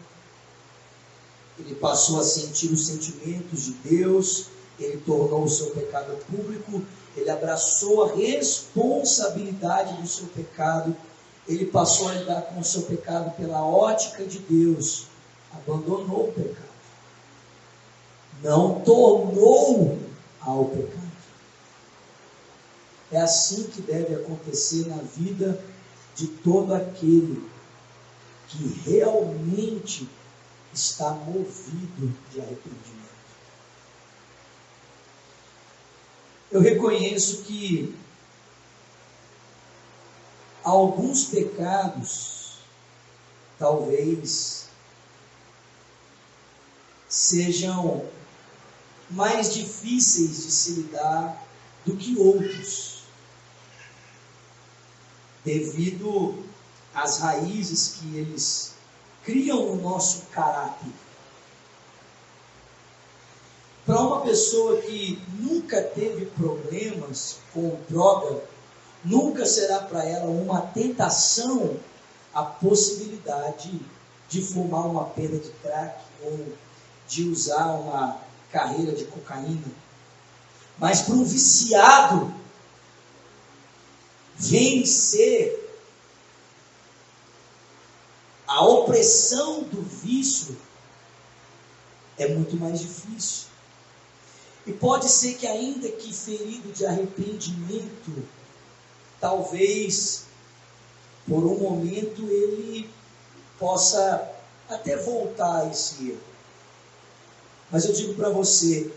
ele passou a sentir os sentimentos de Deus, ele tornou o seu pecado público, ele abraçou a responsabilidade do seu pecado, ele passou a lidar com o seu pecado pela ótica de Deus, abandonou o pecado, não tornou ao pecado. É assim que deve acontecer na vida de todo aquele que realmente está movido de arrependimento. Eu reconheço que alguns pecados talvez sejam mais difíceis de se lidar do que outros devido às raízes que eles criam no nosso caráter. Para uma pessoa que nunca teve problemas com droga, nunca será para ela uma tentação a possibilidade de fumar uma pena de crack ou de usar uma carreira de cocaína. Mas para um viciado, vencer a opressão do vício é muito mais difícil. E pode ser que, ainda que ferido de arrependimento, talvez por um momento ele possa até voltar a esse erro. Mas eu digo para você,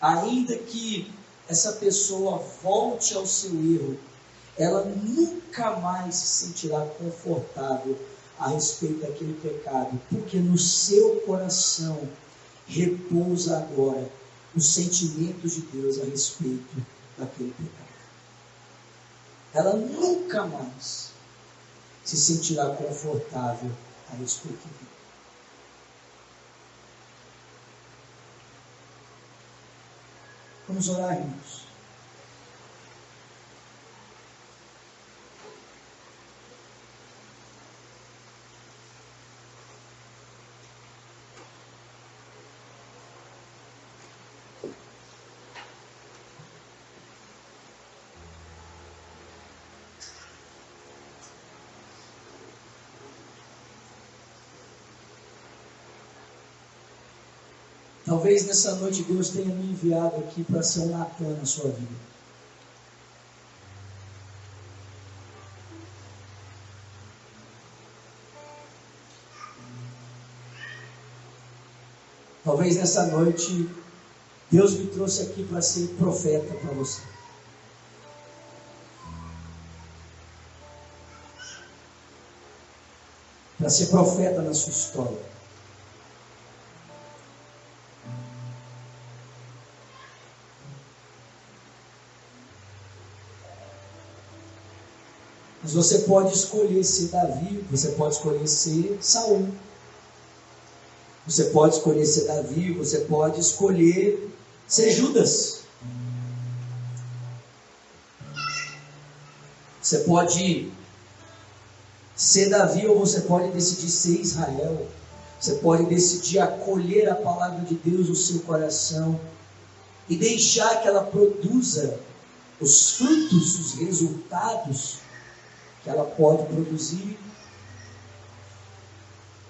ainda que essa pessoa volte ao seu erro, ela nunca mais se sentirá confortável a respeito daquele pecado, porque no seu coração repousa agora os sentimentos de Deus a respeito daquele pecado. Ela nunca mais se sentirá confortável a respeito dele. Vamos orar, irmãos. Talvez nessa noite Deus tenha me enviado aqui para ser um Natan na sua vida. Talvez nessa noite Deus me trouxe aqui para ser profeta para você. Para ser profeta na sua história. Você pode escolher ser Davi, você pode escolher ser Saul. Você pode escolher ser Davi, você pode escolher ser Judas. Você pode ser Davi ou você pode decidir ser Israel. Você pode decidir acolher a palavra de Deus no seu coração e deixar que ela produza os frutos, os resultados que ela pode produzir.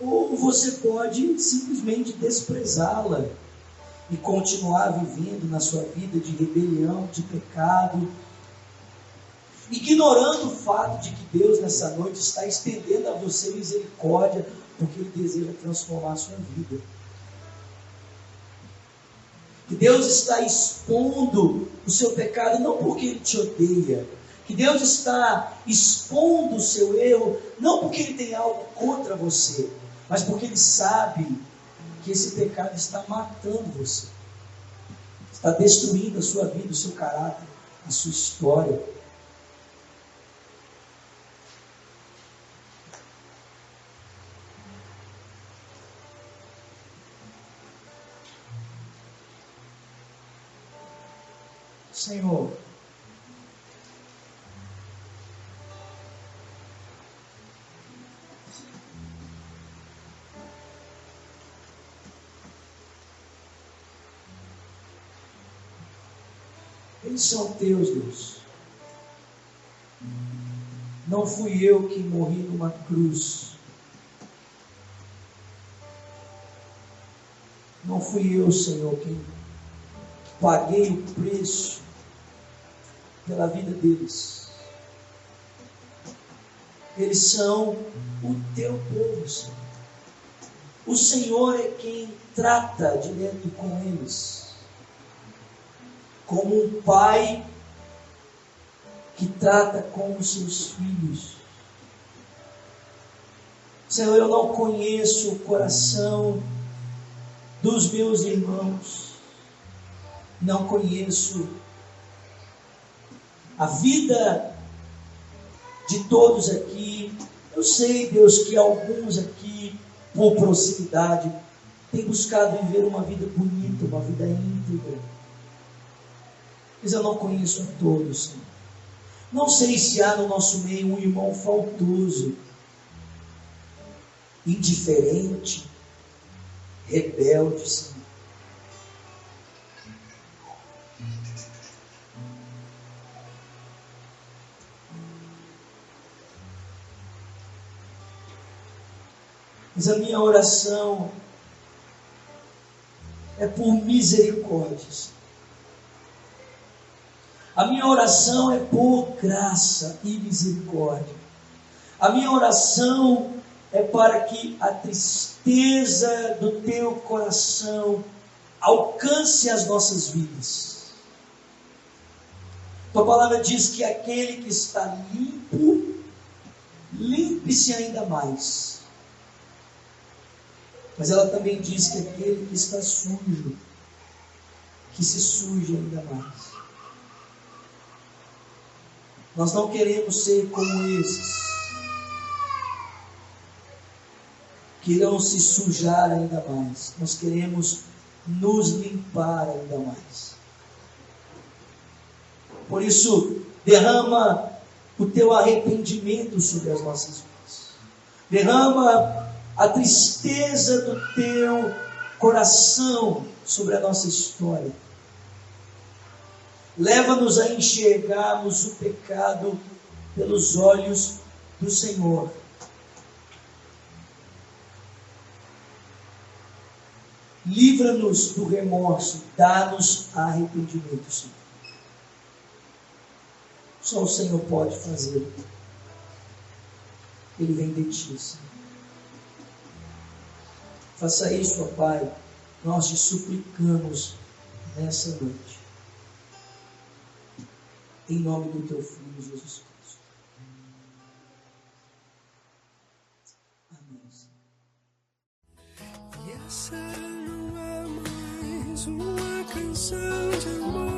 Ou você pode simplesmente desprezá-la e continuar vivendo na sua vida de rebelião, de pecado, ignorando o fato de que Deus nessa noite está estendendo a você misericórdia, porque Ele deseja transformar a sua vida. Que Deus está expondo o seu pecado não porque Ele te odeia, que Deus está expondo o seu erro, não porque Ele tem algo contra você, mas porque Ele sabe que esse pecado está matando você, está destruindo a sua vida, o seu caráter, a sua história. Senhor, São teus, Deus. Não fui eu que morri numa cruz. Não fui eu, Senhor, quem paguei o preço pela vida deles. Eles são o teu povo, Senhor. O Senhor é quem trata direto com eles como um pai que trata com os seus filhos. Senhor, eu não conheço o coração dos meus irmãos, não conheço a vida de todos aqui. Eu sei, Deus, que alguns aqui, por proximidade, têm buscado viver uma vida bonita, uma vida íntegra mas eu não conheço a todos, Senhor. Não sei se há no nosso meio um irmão faltoso, indiferente, rebelde, Senhor. Mas a minha oração é por misericórdia, Senhor. A minha oração é por graça e misericórdia. A minha oração é para que a tristeza do teu coração alcance as nossas vidas. Tua palavra diz que aquele que está limpo, limpe-se ainda mais. Mas ela também diz que aquele que está sujo, que se suje ainda mais. Nós não queremos ser como esses, que irão se sujar ainda mais. Nós queremos nos limpar ainda mais. Por isso, derrama o teu arrependimento sobre as nossas vidas. Derrama a tristeza do teu coração sobre a nossa história. Leva-nos a enxergarmos o pecado pelos olhos do Senhor. Livra-nos do remorso, dá-nos arrependimento, Senhor. Só o Senhor pode fazer. Ele vem de ti, Senhor. Faça isso, ó Pai. Nós te suplicamos nessa noite. Em nome do teu Filho Jesus Cristo. Amém. E essa não é mais uma canção de amor.